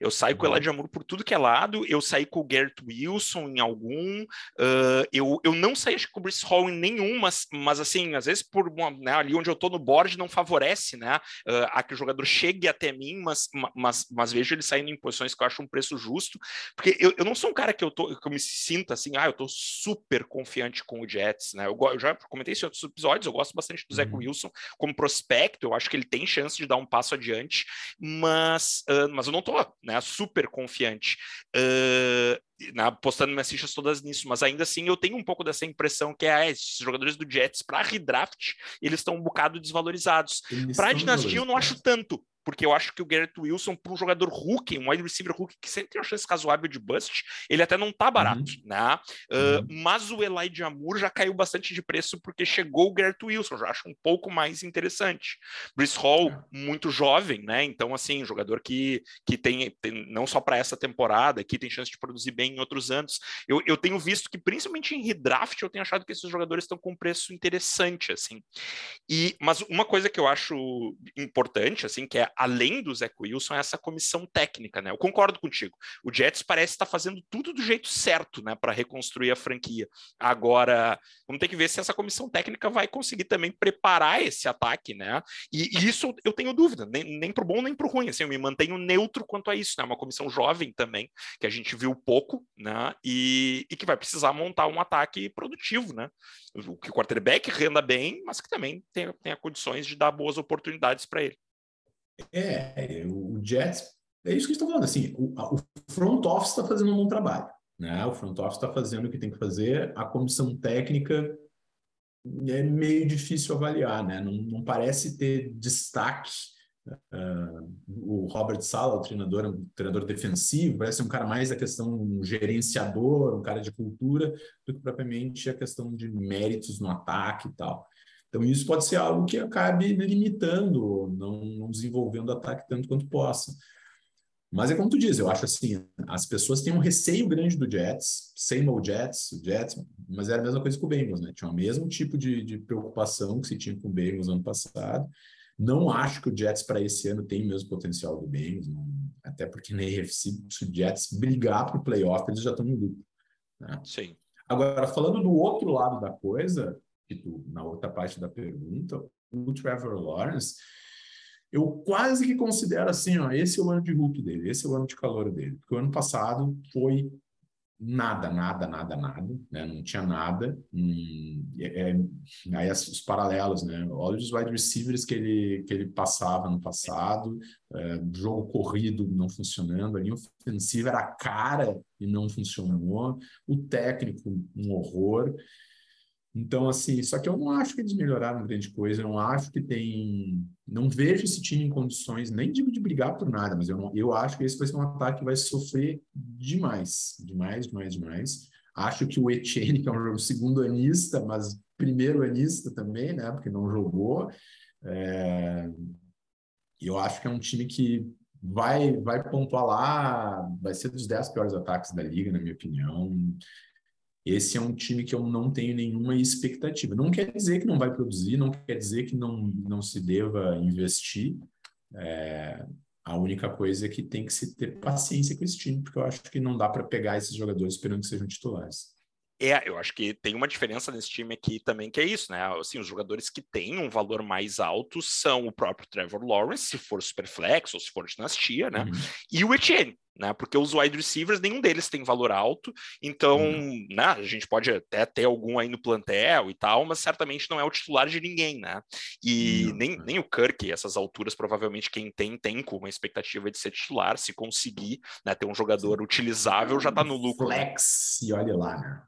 Eu saio uhum. com o Elijah Moore por tudo que é lado, eu saí com o Garrett Wilson em algum, uh, eu, eu não saí com o Brice Hall em nenhum, mas, mas assim, às vezes por uma, né, ali onde eu tô no board não favorece, né, uh, a que o jogador chegue até mim, mas, mas, mas vejo ele saindo em posições que eu acho um preço justo, porque eu, eu não sou um cara que eu, tô, que eu me sinta assim, ah, eu tô super confiante com o Jets, né, eu, eu já comentei isso em outros episódios, eu gosto bastante do uhum. Zach Wilson como prospecto, eu acho que ele tem chance de dar um passo adiante, mas, uh, mas eu não tô né, super confiante. Uh, na, postando minhas fichas todas nisso, mas ainda assim eu tenho um pouco dessa impressão que é, ah, esses jogadores do Jets para redraft eles estão um bocado desvalorizados. Para a dinastia eu não acho tanto, porque eu acho que o Garrett Wilson, para um jogador rookie, um wide receiver rookie, que sempre tem uma chance razoável de bust, ele até não tá barato, uhum. né? Uh, uhum. Mas o Elijah Moore já caiu bastante de preço porque chegou o Garrett Wilson, já acho um pouco mais interessante. Brice Hall, uhum. muito jovem, né? Então, assim, jogador que, que tem, tem não só para essa temporada, que tem chance de produzir bem em outros anos. Eu, eu tenho visto que, principalmente em redraft, eu tenho achado que esses jogadores estão com um preço interessante, assim. E, mas uma coisa que eu acho importante, assim, que é além do Zach Wilson, é essa comissão técnica, né? Eu concordo contigo. O Jets parece estar fazendo tudo do jeito certo, né, para reconstruir a franquia. Agora, vamos ter que ver se essa comissão técnica vai conseguir também preparar esse ataque, né? E, e isso eu tenho dúvida, nem, nem pro bom nem pro ruim. Assim, eu me mantenho neutro quanto a isso, né? Uma comissão jovem também, que a gente viu pouco, né? E, e que vai precisar montar um ataque produtivo, né? O que o quarterback renda bem, mas que também tenha, tenha condições de dar boas oportunidades para ele. É, o Jets, é isso que estão falando, assim, o, o front office está fazendo um bom trabalho, né? O front office está fazendo o que tem que fazer, a comissão técnica é meio difícil avaliar, né? Não, não parece ter destaque. Uh, o Robert Sala, o treinador, um treinador defensivo, parece um cara mais da questão um gerenciador, um cara de cultura, do que propriamente a questão de méritos no ataque e tal. Então, isso pode ser algo que acabe limitando, não, não desenvolvendo ataque tanto quanto possa. Mas é como tu diz, eu acho assim, as pessoas têm um receio grande do Jets, same old Jets, o Jets, mas era a mesma coisa com o Bengals, né? Tinha o mesmo tipo de, de preocupação que se tinha com o Bengals ano passado. Não acho que o Jets para esse ano tem o mesmo potencial do Bengals, não, até porque na AFC, se o Jets brigar para o playoff, eles já estão no grupo. Né? Sim. Agora, falando do outro lado da coisa, na outra parte da pergunta, o Trevor Lawrence, eu quase que considero assim, ó, esse é o ano de Hulk dele, esse é o ano de calor dele, porque o ano passado foi nada, nada, nada, nada, né? Não tinha nada. Hum, é, é, aí os paralelos, né? Olha os wide receivers que ele, que ele passava no passado, é, jogo corrido não funcionando, a linha ofensiva era cara e não funcionou, o técnico um horror. Então, assim, só que eu não acho que eles melhoraram grande coisa, eu não acho que tem. Não vejo esse time em condições, nem digo de brigar por nada, mas eu, não, eu acho que esse vai ser um ataque que vai sofrer demais, demais, demais, demais. Acho que o Etienne, que é um segundo anista, mas primeiro anista também, né? Porque não jogou. É... Eu acho que é um time que vai, vai pontuar lá, vai ser dos 10 piores ataques da liga, na minha opinião esse é um time que eu não tenho nenhuma expectativa. Não quer dizer que não vai produzir, não quer dizer que não, não se deva investir. É, a única coisa é que tem que se ter paciência com esse time, porque eu acho que não dá para pegar esses jogadores esperando que sejam titulares. É, eu acho que tem uma diferença nesse time aqui também, que é isso, né? Assim, os jogadores que têm um valor mais alto são o próprio Trevor Lawrence, se for Superflex ou se for dinastia, né? Uhum. E o Etienne, né? Porque os wide receivers, nenhum deles tem valor alto, então, uhum. né, a gente pode até ter algum aí no plantel e tal, mas certamente não é o titular de ninguém, né? E uhum. nem, nem o Kirk, essas alturas, provavelmente quem tem, tem com uma expectativa de ser titular, se conseguir né, ter um jogador utilizável, já tá no lucro. Né? Flex, e olha lá, né?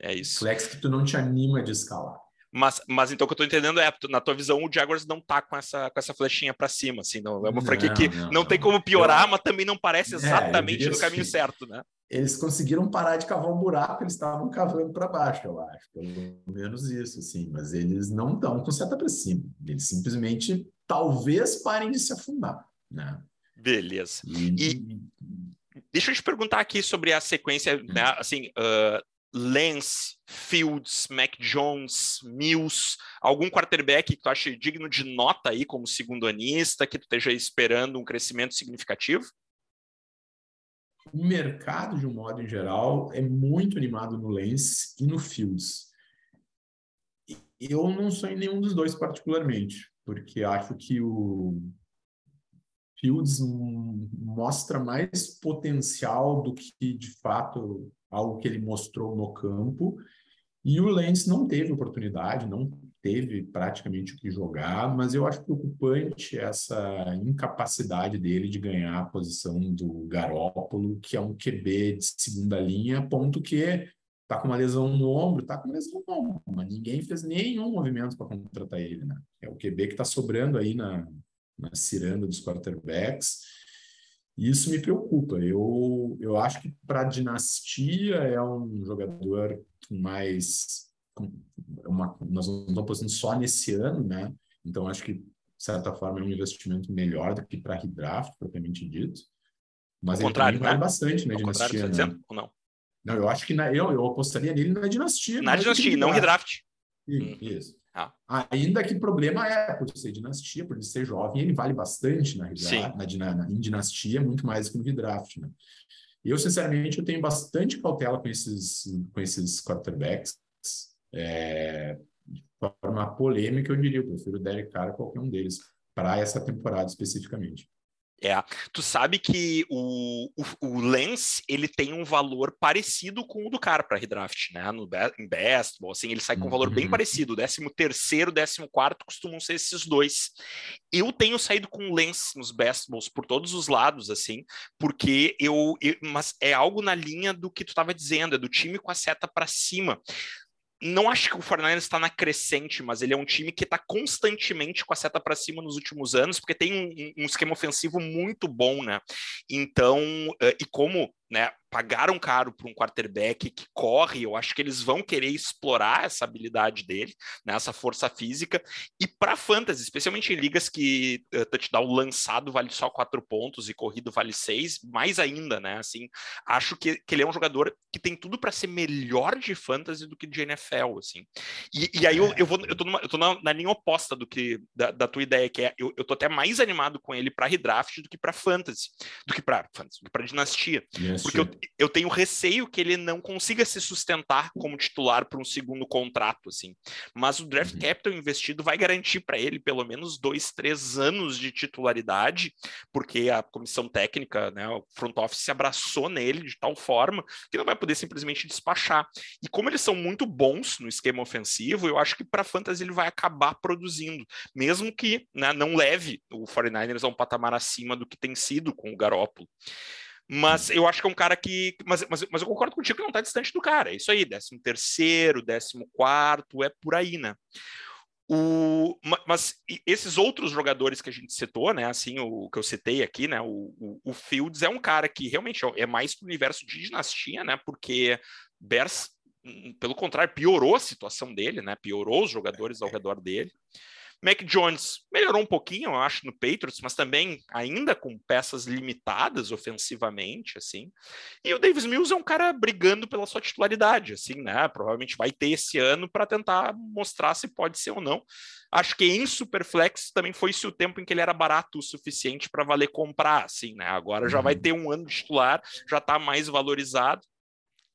É, é isso. Flex que tu não te anima de escalar. Mas, mas então o que eu tô entendendo é, na tua visão, o Jaguars não tá com essa, com essa flechinha para cima, assim, não, é uma franquia que não, não, tem como piorar, eu, mas também não parece é, exatamente é, no caminho assim, certo, né? Eles conseguiram parar de cavar um buraco, eles estavam cavando para baixo, eu acho, pelo menos isso, assim, mas eles não estão com seta para cima, eles simplesmente talvez parem de se afundar, né? Beleza. E, e deixa eu te perguntar aqui sobre a sequência, hum. né? Assim, uh, Lance, Fields, Mac Jones, Mills, algum quarterback que tu acha digno de nota aí como segundo anista, que tu esteja esperando um crescimento significativo? O mercado, de um modo em geral, é muito animado no Lance e no Fields. Eu não sou em nenhum dos dois particularmente, porque acho que o Fields mostra mais potencial do que de fato algo que ele mostrou no campo. E o Lens não teve oportunidade, não teve praticamente o que jogar, mas eu acho preocupante essa incapacidade dele de ganhar a posição do Garópolo, que é um QB de segunda linha, ponto que tá com uma lesão no ombro, tá com uma lesão no ombro, mas ninguém fez nenhum movimento para contratar ele, né? É o QB que está sobrando aí na, na ciranda dos quarterbacks. Isso me preocupa. Eu, eu acho que para dinastia é um jogador mais. Uma, nós não estamos apostando só nesse ano, né? Então acho que, de certa forma, é um investimento melhor do que para redraft, propriamente dito. Mas Ao ele vale né? bastante na Ao dinastia. Tá né? Dizendo, ou não? Não, eu acho que na, eu, eu apostaria nele na dinastia. Na dinastia, não redraft. Isso. Ah. Ainda que o problema é por ser dinastia, por ele ser jovem, ele vale bastante na, na, na, em dinastia, muito mais que no redraft. Né? Eu, sinceramente, eu tenho bastante cautela com esses, com esses quarterbacks. É, de forma polêmica, eu diria, eu prefiro o Derek Carr a qualquer um deles, para essa temporada especificamente. É, tu sabe que o, o, o, Lance ele tem um valor parecido com o do cara para redraft, né? No em best, assim, ele sai com um valor bem uhum. parecido. O 13 terceiro, 14 quarto costumam ser esses dois. Eu tenho saído com o Lance nos best balls por todos os lados, assim, porque eu, eu mas é algo na linha do que tu estava dizendo, é do time com a seta para cima não acho que o 49ers está na crescente, mas ele é um time que está constantemente com a seta para cima nos últimos anos, porque tem um, um, esquema ofensivo muito bom, né? Então, uh, e como né, pagaram caro por um quarterback que corre, eu acho que eles vão querer explorar essa habilidade dele, né, essa força física, e para fantasy, especialmente em ligas que uh, touchdown lançado vale só quatro pontos e corrido vale seis, mais ainda, né, assim, acho que, que ele é um jogador que tem tudo para ser melhor de fantasy do que de NFL, assim, e, e aí eu, eu, vou, eu tô, numa, eu tô na, na, linha oposta do que, da, da, tua ideia, que é, eu, eu tô até mais animado com ele para redraft do que para fantasy, do que para fantasy, do que para dinastia, yes porque eu, eu tenho receio que ele não consiga se sustentar como titular para um segundo contrato, assim. Mas o draft uhum. capital investido vai garantir para ele pelo menos dois, três anos de titularidade, porque a comissão técnica, né, o front office se abraçou nele de tal forma que não vai poder simplesmente despachar. E como eles são muito bons no esquema ofensivo, eu acho que para fantasy ele vai acabar produzindo, mesmo que né, não leve o 49ers a um patamar acima do que tem sido com o Garópolo. Mas eu acho que é um cara que. Mas, mas, mas eu concordo contigo que não está distante do cara. É isso aí, 13 terceiro, 14 quarto, é por aí, né? O, mas esses outros jogadores que a gente citou, né? Assim, o que eu citei aqui, né? O, o, o Fields é um cara que realmente é mais para o universo de dinastia, né? Porque Bears, hum, pelo contrário, piorou a situação dele, né? Piorou os jogadores ao redor dele. Mac Jones melhorou um pouquinho, eu acho, no Patriots, mas também ainda com peças limitadas ofensivamente, assim. E o Davis Mills é um cara brigando pela sua titularidade, assim, né? Provavelmente vai ter esse ano para tentar mostrar se pode ser ou não. Acho que em Superflex também foi-se o tempo em que ele era barato o suficiente para valer comprar, assim, né? Agora já vai uhum. ter um ano de titular, já está mais valorizado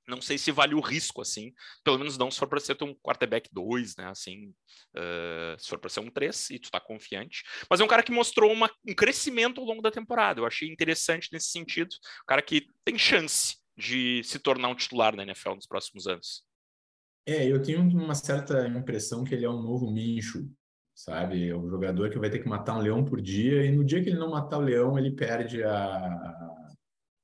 não sei se vale o risco, assim, pelo menos não se for para ser um quarterback 2, né, assim, uh, se for para ser um 3 e tu tá confiante, mas é um cara que mostrou uma, um crescimento ao longo da temporada, eu achei interessante nesse sentido, um cara que tem chance de se tornar um titular na NFL nos próximos anos. É, eu tenho uma certa impressão que ele é um novo Mincho, sabe, é um jogador que vai ter que matar um leão por dia, e no dia que ele não matar o leão, ele perde a,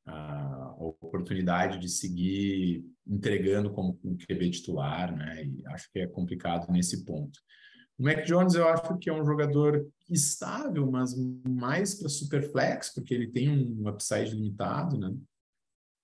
a oportunidade de seguir entregando como um QB titular, né? E acho que é complicado nesse ponto. O Mac Jones eu acho que é um jogador estável, mas mais para superflex, porque ele tem um upside limitado, né?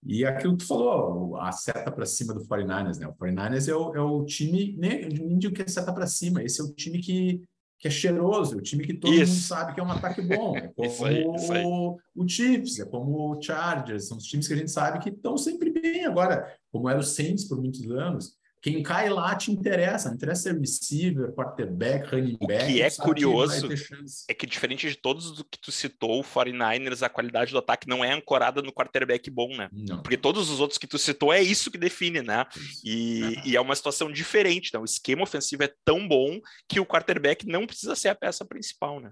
E aquilo que tu falou, a seta para cima do 49ers, né? O 49ers é o, é o time, nem, nem digo que é seta para cima, esse é o time que que é cheiroso, o time que todo isso. mundo sabe que é um ataque bom. É como isso aí, isso aí. o Chiefs, é como o Chargers, são os times que a gente sabe que estão sempre bem. Agora, como era o Saints por muitos anos, quem cai lá te interessa, não interessa ser receiver, quarterback, running back. O que é curioso que é que, diferente de todos os que tu citou, o 49ers, a qualidade do ataque não é ancorada no quarterback bom, né? Não. Porque todos os outros que tu citou é isso que define, né? E, e, é uma situação diferente, né? O esquema ofensivo é tão bom que o quarterback não precisa ser a peça principal, né?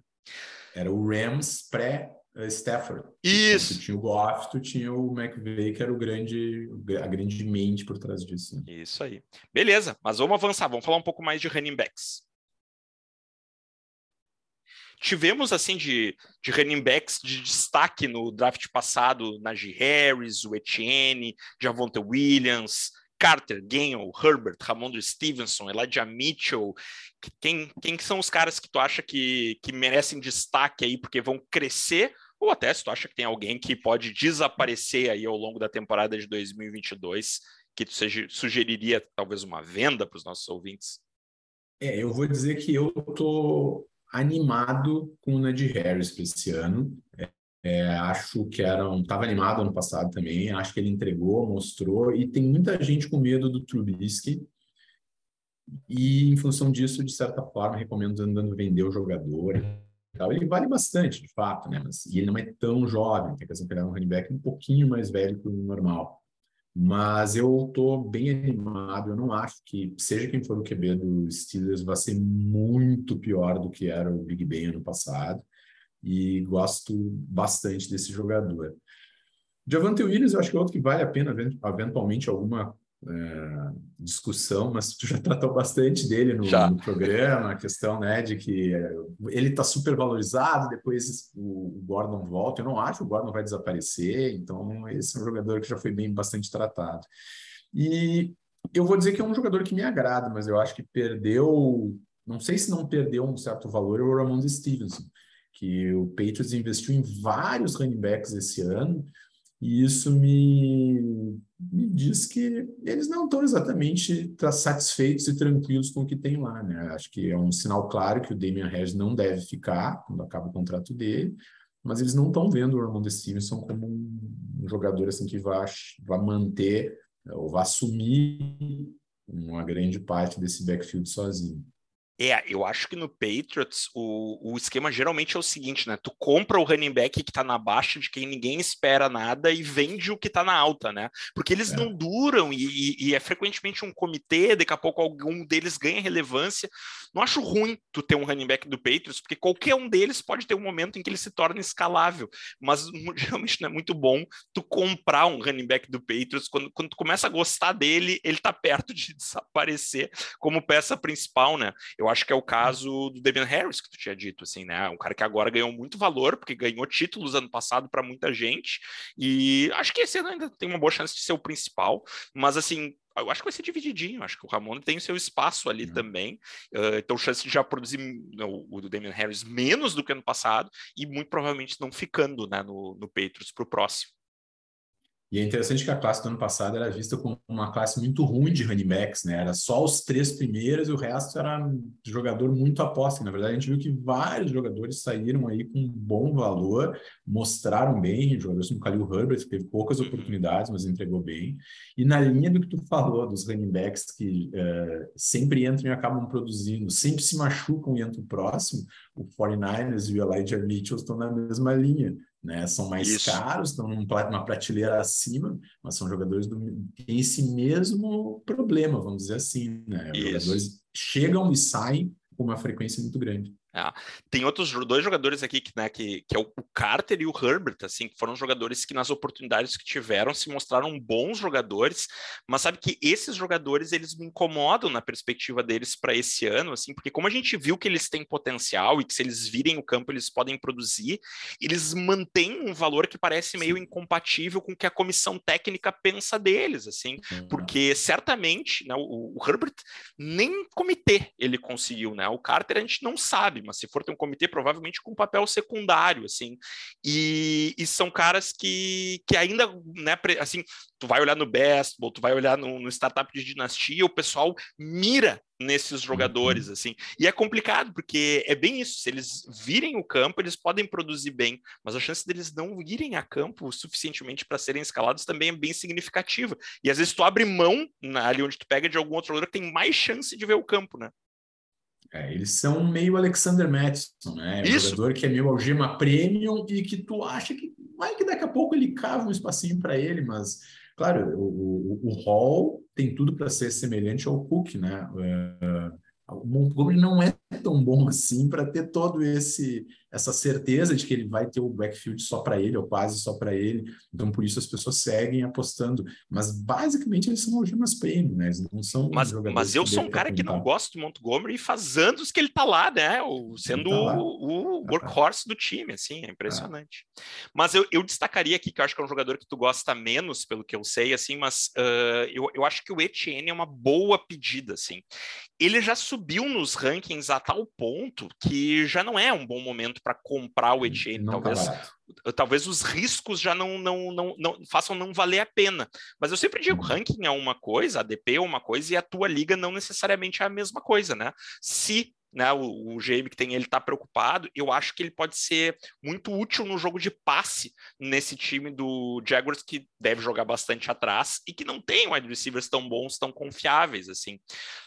Era o Rams pré Stafford. Isso. tu tinha o Goff, tu tinha o McVay, que era o grande, a grande mente por trás disso. Né? Isso aí. Beleza, mas vamos avançar, vamos falar um pouco mais de running backs. Tivemos, assim, de, de running backs de destaque no draft passado, Najee Harris, o Etienne, Javonte Williams, Carter, Gainwell, Herbert, Ramondre Stevenson, Elijah Mitchell, quem, quem são os caras que tu acha que, que merecem destaque aí porque vão crescer ou até se tu acha que tem alguém que pode desaparecer aí ao longo da temporada de 2022, que tu sugeriria talvez uma venda para os nossos ouvintes? É, eu vou dizer que eu tô animado com o Najee Harris para esse ano. É, é, acho que era um, estava animado ano passado também. Acho que ele entregou, mostrou e tem muita gente com medo do Trubisky. E em função disso, de certa forma, recomendo andando vender o jogador tal. Ele vale bastante, de fato, né? Mas, e ele não é tão jovem, tem que pegar um running back um pouquinho mais velho que o normal. Mas eu estou bem animado, eu não acho que, seja quem for o QB do Steelers, vai ser muito pior do que era o Big Ben ano passado. E gosto bastante desse jogador. Javante Williams, eu acho que é outro que vale a pena, eventualmente, alguma é, discussão, mas tu já tratou bastante dele no, no, programa, a questão né, de que é, ele está super valorizado, depois o, o, Gordon volta. Eu não acho que o Gordon vai desaparecer, então esse é um jogador que já foi bem bastante tratado. E eu vou dizer que é um jogador que me agrada, mas eu acho que perdeu, não sei se não perdeu um certo valor, é o Ramon Stevenson, que o Patriots investiu em vários running backs esse ano, e isso me, me diz que eles não estão exatamente satisfeitos e tranquilos com o que tem lá. Né? Acho que é um sinal claro que o Damian Harris não deve ficar quando acaba o contrato dele, mas eles não estão vendo o Ramon Stevenson como um jogador assim que vai, vai manter ou vai assumir uma grande parte desse backfield sozinho. É, eu acho que no Patriots o, o esquema geralmente é o seguinte, né? Tu compra o running back que tá na baixa de quem ninguém espera nada e vende o que tá na alta, né? Porque eles é. não duram e, e, é frequentemente um comitê, daqui a pouco algum deles ganha relevância. Não acho ruim tu ter um running back do Patriots, porque qualquer um deles pode ter um momento em que ele se torna escalável, mas geralmente não é muito bom tu comprar um running back do Patriots, quando, quando tu começa a gostar dele, ele tá perto de desaparecer como peça principal, né? Eu eu acho que é o caso do Damian Harris, que tu tinha dito, assim, né? Um cara que agora ganhou muito valor, porque ganhou títulos ano passado para muita gente, e acho que esse ano ainda tem uma boa chance de ser o principal, mas assim, eu acho que vai ser divididinho. Acho que o Ramon tem o seu espaço ali uhum. também. Uh, então, chance de já produzir o, o do Damian Harris menos do que ano passado e muito provavelmente não ficando né, no, no Patriots para o próximo. E é interessante que a classe do ano passado era vista como uma classe muito ruim de running backs, né? Era só os três primeiros e o resto era jogador muito aposta. Na verdade, a gente viu que vários jogadores saíram aí com bom valor, mostraram bem, jogadores como Khalil Herbert, que teve poucas oportunidades, mas entregou bem. E na linha do que tu falou, dos running backs que uh, sempre entram e acabam produzindo, sempre se machucam e entram próximo, o 49ers e o Elijah Mitchell estão na mesma linha né? São mais Isso. caros, estão numa prateleira acima, mas são jogadores do têm esse mesmo problema, vamos dizer assim, né? Os jogadores chegam e saem com uma frequência muito grande. É. Tem outros dois jogadores aqui que, né, que, que é o Carter e o Herbert, assim, que foram jogadores que nas oportunidades que tiveram se mostraram bons jogadores, mas sabe que esses jogadores eles me incomodam na perspectiva deles para esse ano, assim, porque como a gente viu que eles têm potencial e que se eles virem o campo eles podem produzir, eles mantêm um valor que parece meio incompatível com o que a comissão técnica pensa deles, assim, uhum. porque certamente, né, o, o Herbert nem comitê ele conseguiu, né? O Carter a gente não sabe, mas se for ter um comitê, provavelmente com um papel secundário, assim. E, e são caras que, que ainda, né, assim, tu vai olhar no Bestball, tu vai olhar no, no startup de dinastia, o pessoal mira nesses jogadores, uhum. assim. E é complicado, porque é bem isso. Se eles virem o campo, eles podem produzir bem, mas a chance deles não irem a campo suficientemente para serem escalados também é bem significativa. E às vezes tu abre mão ali onde tu pega de algum outro jogador que tem mais chance de ver o campo, né? É, eles são meio Alexander Madison, né? É um jogador que é meio algema premium e que tu acha que vai que daqui a pouco ele cava um espacinho para ele, mas claro, o, o, o Hall tem tudo para ser semelhante ao Cook, né? Uh, o Montgomery não é tão bom assim para ter todo esse essa certeza de que ele vai ter o backfield só para ele ou quase só para ele. Então por isso as pessoas seguem apostando, mas basicamente eles são algemas premium, né? Eles não são Mas, mas eu sou um cara que não gosta do Montgomery e faz anos que ele tá lá, né? O, sendo tá o, o, workhorse do time, assim, é impressionante. Mas eu, eu destacaria aqui que eu acho que é um jogador que tu gosta menos, pelo que eu sei, assim, mas uh, eu, eu acho que o Etienne é uma boa pedida, assim ele já subiu nos rankings a tal ponto que já não é um bom momento para comprar o Etienne. Não talvez, tá talvez os riscos já não, não, não, não, façam não valer a pena. Mas eu sempre digo, uhum. ranking é uma coisa, ADP é uma coisa e a tua liga não necessariamente é a mesma coisa, né? Se né, o, o GM que tem ele está preocupado, eu acho que ele pode ser muito útil no jogo de passe nesse time do Jaguars que deve jogar bastante atrás e que não tem wide receivers tão bons, tão confiáveis assim.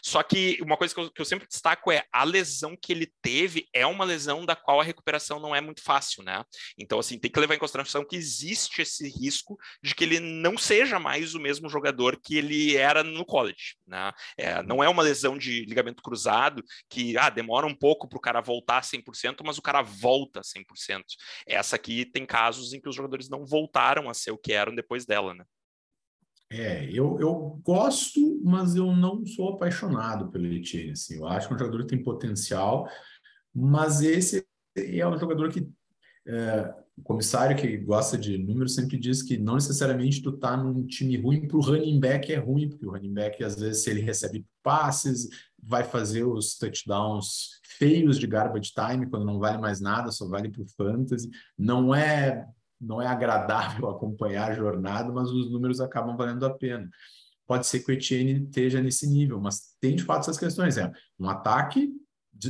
Só que uma coisa que eu, que eu sempre destaco é a lesão que ele teve é uma lesão da qual a recuperação não é muito fácil, né? Então assim tem que levar em consideração que existe esse risco de que ele não seja mais o mesmo jogador que ele era no college, né? É, não é uma lesão de ligamento cruzado que ah, demora um pouco para o cara voltar 100%, mas o cara volta 100%. Essa aqui tem casos em que os jogadores não voltaram a ser o que eram depois dela, né? É, eu, eu gosto, mas eu não sou apaixonado pelo Etienne. Assim. Eu acho que é um jogador que tem potencial, mas esse é um jogador que é, o comissário que gosta de números sempre diz que não necessariamente tu tá num time ruim para o running back é ruim, porque o running back, às vezes, se ele recebe passes, vai fazer os touchdowns feios de garbage time, quando não vale mais nada, só vale para o fantasy. Não é, não é agradável acompanhar a jornada, mas os números acabam valendo a pena. Pode ser que o Etienne esteja nesse nível, mas tem de fato essas questões. É um ataque,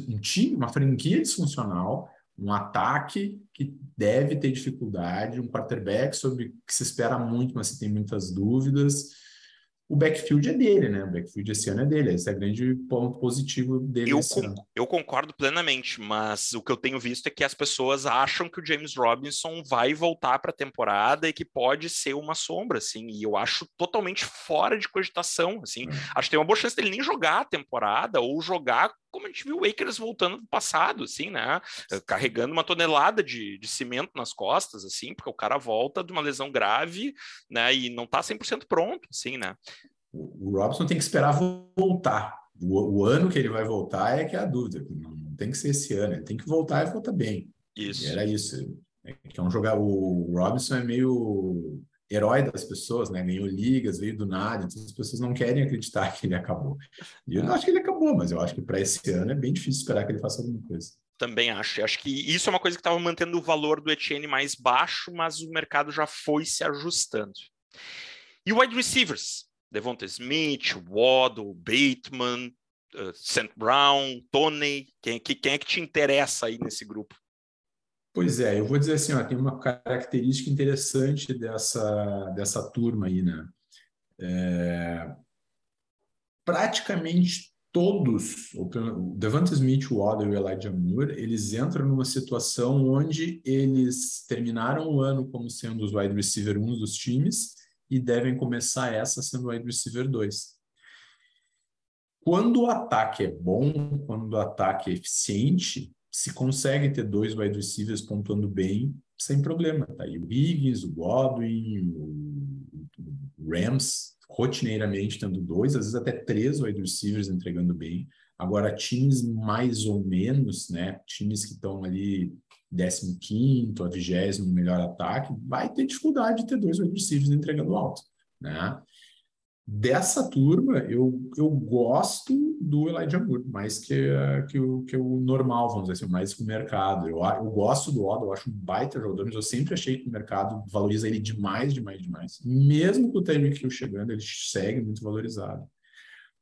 um time, uma franquia disfuncional, um ataque que deve ter dificuldade, um quarterback sobre que se espera muito, mas se tem muitas dúvidas. O backfield é dele, né? O backfield esse ano é dele. Esse é o grande ponto positivo dele. Eu, con eu concordo plenamente, mas o que eu tenho visto é que as pessoas acham que o James Robinson vai voltar para a temporada e que pode ser uma sombra, assim. E eu acho totalmente fora de cogitação, assim. É. Acho que tem uma boa chance dele nem jogar a temporada ou jogar como a gente viu o Akers voltando do passado, assim, né? Carregando uma tonelada de, de cimento nas costas, assim, porque o cara volta de uma lesão grave, né? E não tá 100% pronto, assim, né? O Robson tem que esperar voltar. o, o, ano que ele vai voltar é que é a dúvida. Não, não, tem que ser esse ano, ele tem que voltar e voltar bem. Isso. E era isso. É, que é um jogar o Robinson é meio herói das pessoas, né? Ganhou ligas, veio do nada, então as pessoas não querem acreditar que ele acabou. E eu não acho que ele acabou, mas eu acho que para esse ano é bem difícil esperar que ele faça alguma coisa. Também acho. Acho que isso é uma coisa que estava mantendo o valor do Etienne mais baixo, mas o mercado já foi se ajustando. E wide receivers? Devonta Smith, Waddle, Bateman, uh, St. Brown, Tony. Quem, quem é que te interessa aí nesse grupo? Pois é, eu vou dizer assim, ó, tem uma característica interessante dessa, dessa turma aí, né? É, praticamente todos, o Devante Smith, o Waddle e o Elijah Moore, eles entram numa situação onde eles terminaram o ano como sendo os wide receiver 1 dos times e devem começar essa sendo wide receiver 2. Quando o ataque é bom, quando o ataque é eficiente, se consegue ter dois wide receivers pontuando bem, sem problema. Tá aí o Higgins, o Godwin, o Rams, rotineiramente tendo dois, às vezes até três wide receivers entregando bem. Agora, times mais ou menos, né? Times que estão ali 15 a 20 no melhor ataque, vai ter dificuldade de ter dois wide receivers entregando alto, né? Dessa turma, eu, eu gosto do Elijah Moore, mais que, que, o, que o normal, vamos dizer assim, mais que o mercado. Eu, eu gosto do Oda, eu acho um baita jogador, mas eu sempre achei que o mercado valoriza ele demais, demais, demais. Mesmo com o Tyreek Hill chegando, ele segue muito valorizado.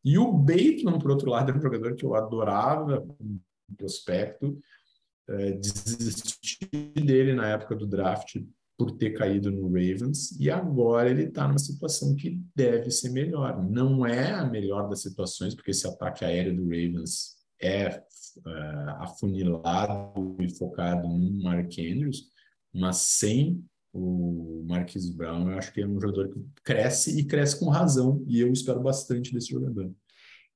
E o Bateman, por outro lado, é um jogador que eu adorava, um prospecto, é, desisti dele na época do draft por ter caído no Ravens e agora ele está numa situação que deve ser melhor. Não é a melhor das situações, porque esse ataque aéreo do Ravens é uh, afunilado e focado no Mark Andrews, mas sem o Marquis Brown, eu acho que é um jogador que cresce e cresce com razão, e eu espero bastante desse jogador.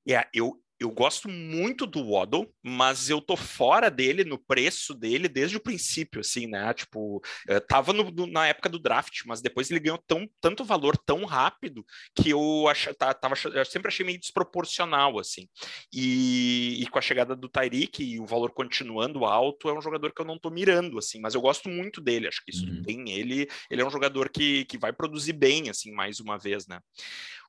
É, eu, eu gosto muito do Waddle, mas eu tô fora dele no preço dele desde o princípio, assim, né? Tipo, eh, tava no, no, na época do draft, mas depois ele ganhou tão, tanto valor tão rápido que eu, ach, tá, tava, eu sempre achei meio desproporcional, assim. E, e com a chegada do Tyreek e o valor continuando alto, é um jogador que eu não tô mirando, assim, mas eu gosto muito dele, acho que isso uhum. tem ele, ele é um jogador que, que vai produzir bem, assim, mais uma vez, né?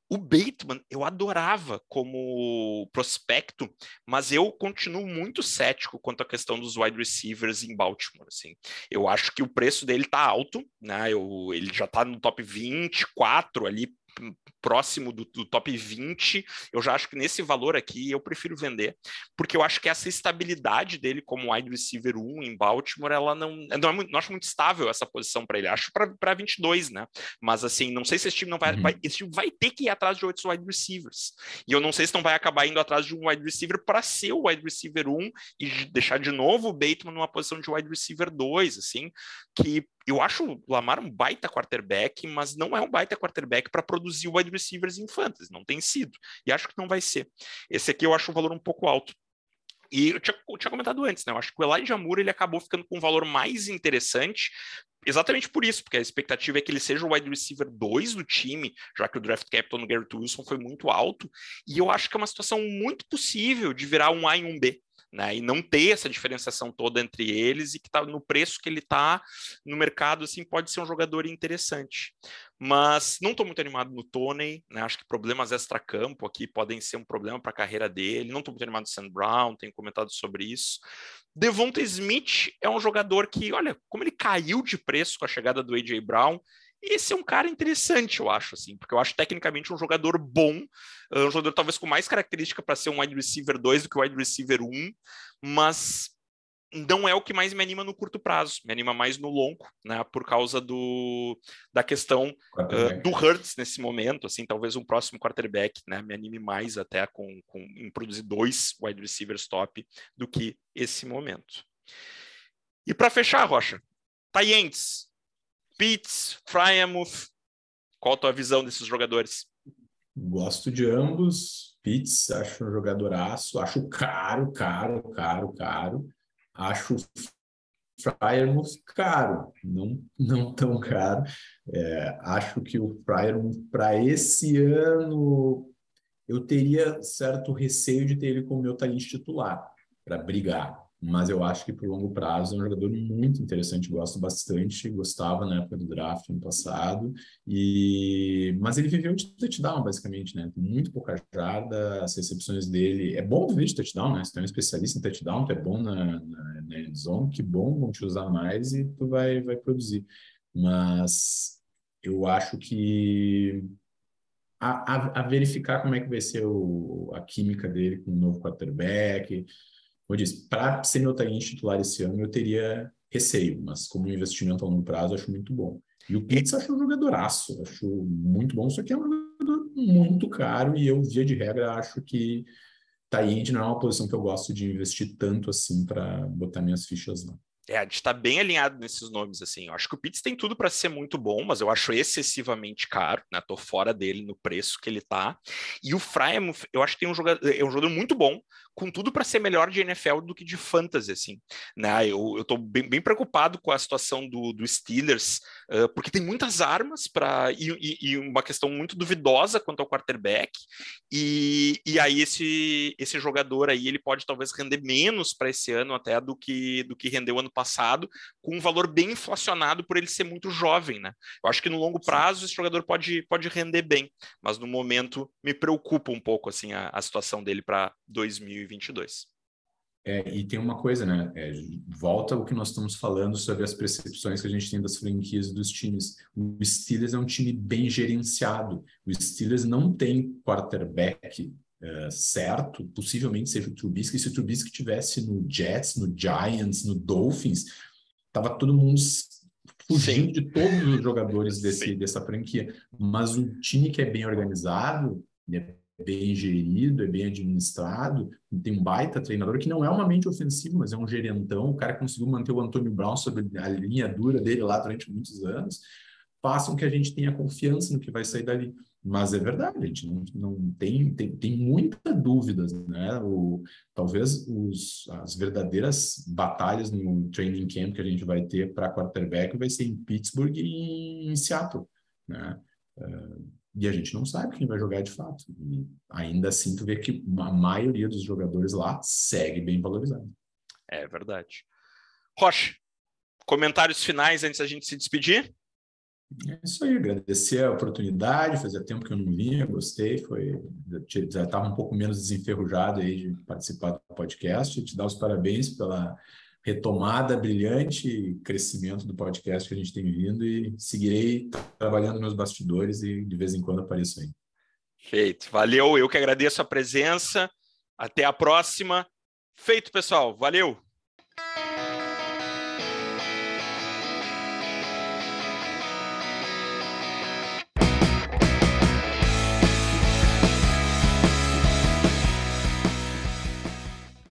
O Bateman eu adorava como prospecto, mas eu continuo muito cético quanto à questão dos wide receivers em Baltimore. Assim. Eu acho que o preço dele está alto, né? Eu, ele já está no top 24 ali próximo do, do, top 20, eu já acho que nesse valor aqui eu prefiro vender, porque eu acho que essa estabilidade dele como wide receiver 1 em Baltimore, ela não, não é muito, não acho muito estável essa posição para ele, acho para 22, né? Mas assim, não sei se esse time não vai, uhum. vai, esse time vai ter que ir atrás de outros wide receivers. E eu não sei se não vai acabar indo atrás de um wide receiver para ser o wide receiver 1 e deixar de novo o Bateman numa posição de wide receiver 2, assim, que eu acho o Lamar um baita quarterback, mas não é um baita quarterback para produzir wide receivers em fantasy, não tem sido. E acho que não vai ser. Esse aqui eu acho o valor um pouco alto. E eu tinha, eu tinha, comentado antes, né? Eu acho que o Elijah Moore ele acabou ficando com um valor mais interessante, exatamente por isso, porque a expectativa é que ele seja o wide receiver 2 do time, já que o draft capital no Garrett Wilson foi muito alto, e eu acho que é uma situação muito possível de virar um A e um B né? E não ter essa diferenciação toda entre eles e que tá no preço que ele está no mercado, assim, pode ser um jogador interessante. Mas não estou muito animado no Tony, né? Acho que problemas extra-campo aqui podem ser um problema para a carreira dele. Não estou muito animado no Sam Brown, tenho comentado sobre isso. Devonta Smith é um jogador que, olha, como ele caiu de preço com a chegada do AJ Brown, esse é um cara interessante, eu acho, assim, porque eu acho tecnicamente um jogador bom, ah, um jogador talvez com mais característica para ser um wide receiver 2 do que o wide receiver 1, mas não é o que mais me anima no curto prazo, me anima mais no longo, né, por causa do, da questão uh, do Hurts nesse momento, assim, talvez um próximo quarterback, né, me anime mais até com, com em produzir dois wide receivers top do que esse momento. E para fechar, Rocha, Taientes, Pitts, Frymouth. Qual a tua visão desses jogadores? Gosto de ambos. Pitts, acho um jogadoraço. Acho caro, caro, caro, caro. Acho Frymouth caro, não, não tão caro. É, acho que o Frymouth, para esse ano, eu teria certo receio de ter ele como meu talento titular para brigar. Mas eu acho que por longo prazo é um jogador muito interessante, gosto bastante, gostava na época do draft no passado, e mas ele viveu de touchdown, basicamente, né? Muito pouca jarda, as recepções dele. É bom viver de touchdown, né? Se tu é um especialista em touchdown, tu é bom na, na, na zone, que bom, vão te usar mais e tu vai, vai produzir. Mas eu acho que a, a, a, verificar como é que vai ser o, a química dele com o novo quarterback. Como eu disse, para ser meu talento titular esse ano, eu teria receio, mas como investimento a longo prazo, acho muito bom. E o Pitts acho um jogadoraço, acho muito bom, só que é um jogador muito caro e eu, via de regra, acho que Tayend não é uma posição que eu gosto de investir tanto assim para botar minhas fichas lá. É, a gente está bem alinhado nesses nomes, assim. Eu acho que o Pitts tem tudo para ser muito bom, mas eu acho excessivamente caro, né? Tô fora dele no preço que ele tá. E o Frymouth, eu acho que tem um jogador, é um jogador muito bom, com tudo para ser melhor de NFL do que de fantasy, assim. Né? Eu, eu tô bem, bem preocupado com a situação do, do Steelers, uh, porque tem muitas armas para e, e, e, uma questão muito duvidosa quanto ao quarterback. E, e aí esse, esse jogador aí ele pode talvez render menos para esse ano até do que do que rendeu ano passado, com um valor bem inflacionado por ele ser muito jovem, né? Eu acho que no longo prazo esse jogador pode, pode render bem, mas no momento me preocupa um pouco assim a, a situação dele para 2022. É, e tem uma coisa, né? É, volta o que nós estamos falando sobre as percepções que a gente tem das franquias dos times. O Steelers é um time bem gerenciado. O Steelers não tem quarterback uh, certo, possivelmente seja o Trubisky. Se o Trubisky tivesse no Jets, no Giants, no Dolphins, tava todo mundo fugindo Sim. de todos os jogadores desse, dessa franquia. Mas um time que é bem organizado, é bem gerido, é bem administrado, tem um baita treinador que não é uma mente ofensiva, mas é um gerentão. O cara conseguiu manter o Antônio Brown sobre a linha dura dele lá durante muitos anos, façam que a gente tenha confiança no que vai sair dali. Mas é verdade, a gente não, não tem, tem, tem muita dúvidas, né? O, talvez os, as verdadeiras batalhas no training camp que a gente vai ter para quarterback vai ser em Pittsburgh e em Seattle, né? Uh, e a gente não sabe quem vai jogar de fato. E ainda assim, tu vê que a maioria dos jogadores lá segue bem valorizado. É verdade. Rocha, comentários finais antes da gente se despedir? É isso aí, agradecer a oportunidade, fazia tempo que eu não vinha, gostei, foi, já estava um pouco menos desenferrujado aí de participar do podcast, te dar os parabéns pela retomada brilhante crescimento do podcast que a gente tem vindo e seguirei trabalhando nos bastidores e de vez em quando apareço aí. Feito, valeu, eu que agradeço a presença, até a próxima. Feito, pessoal, valeu!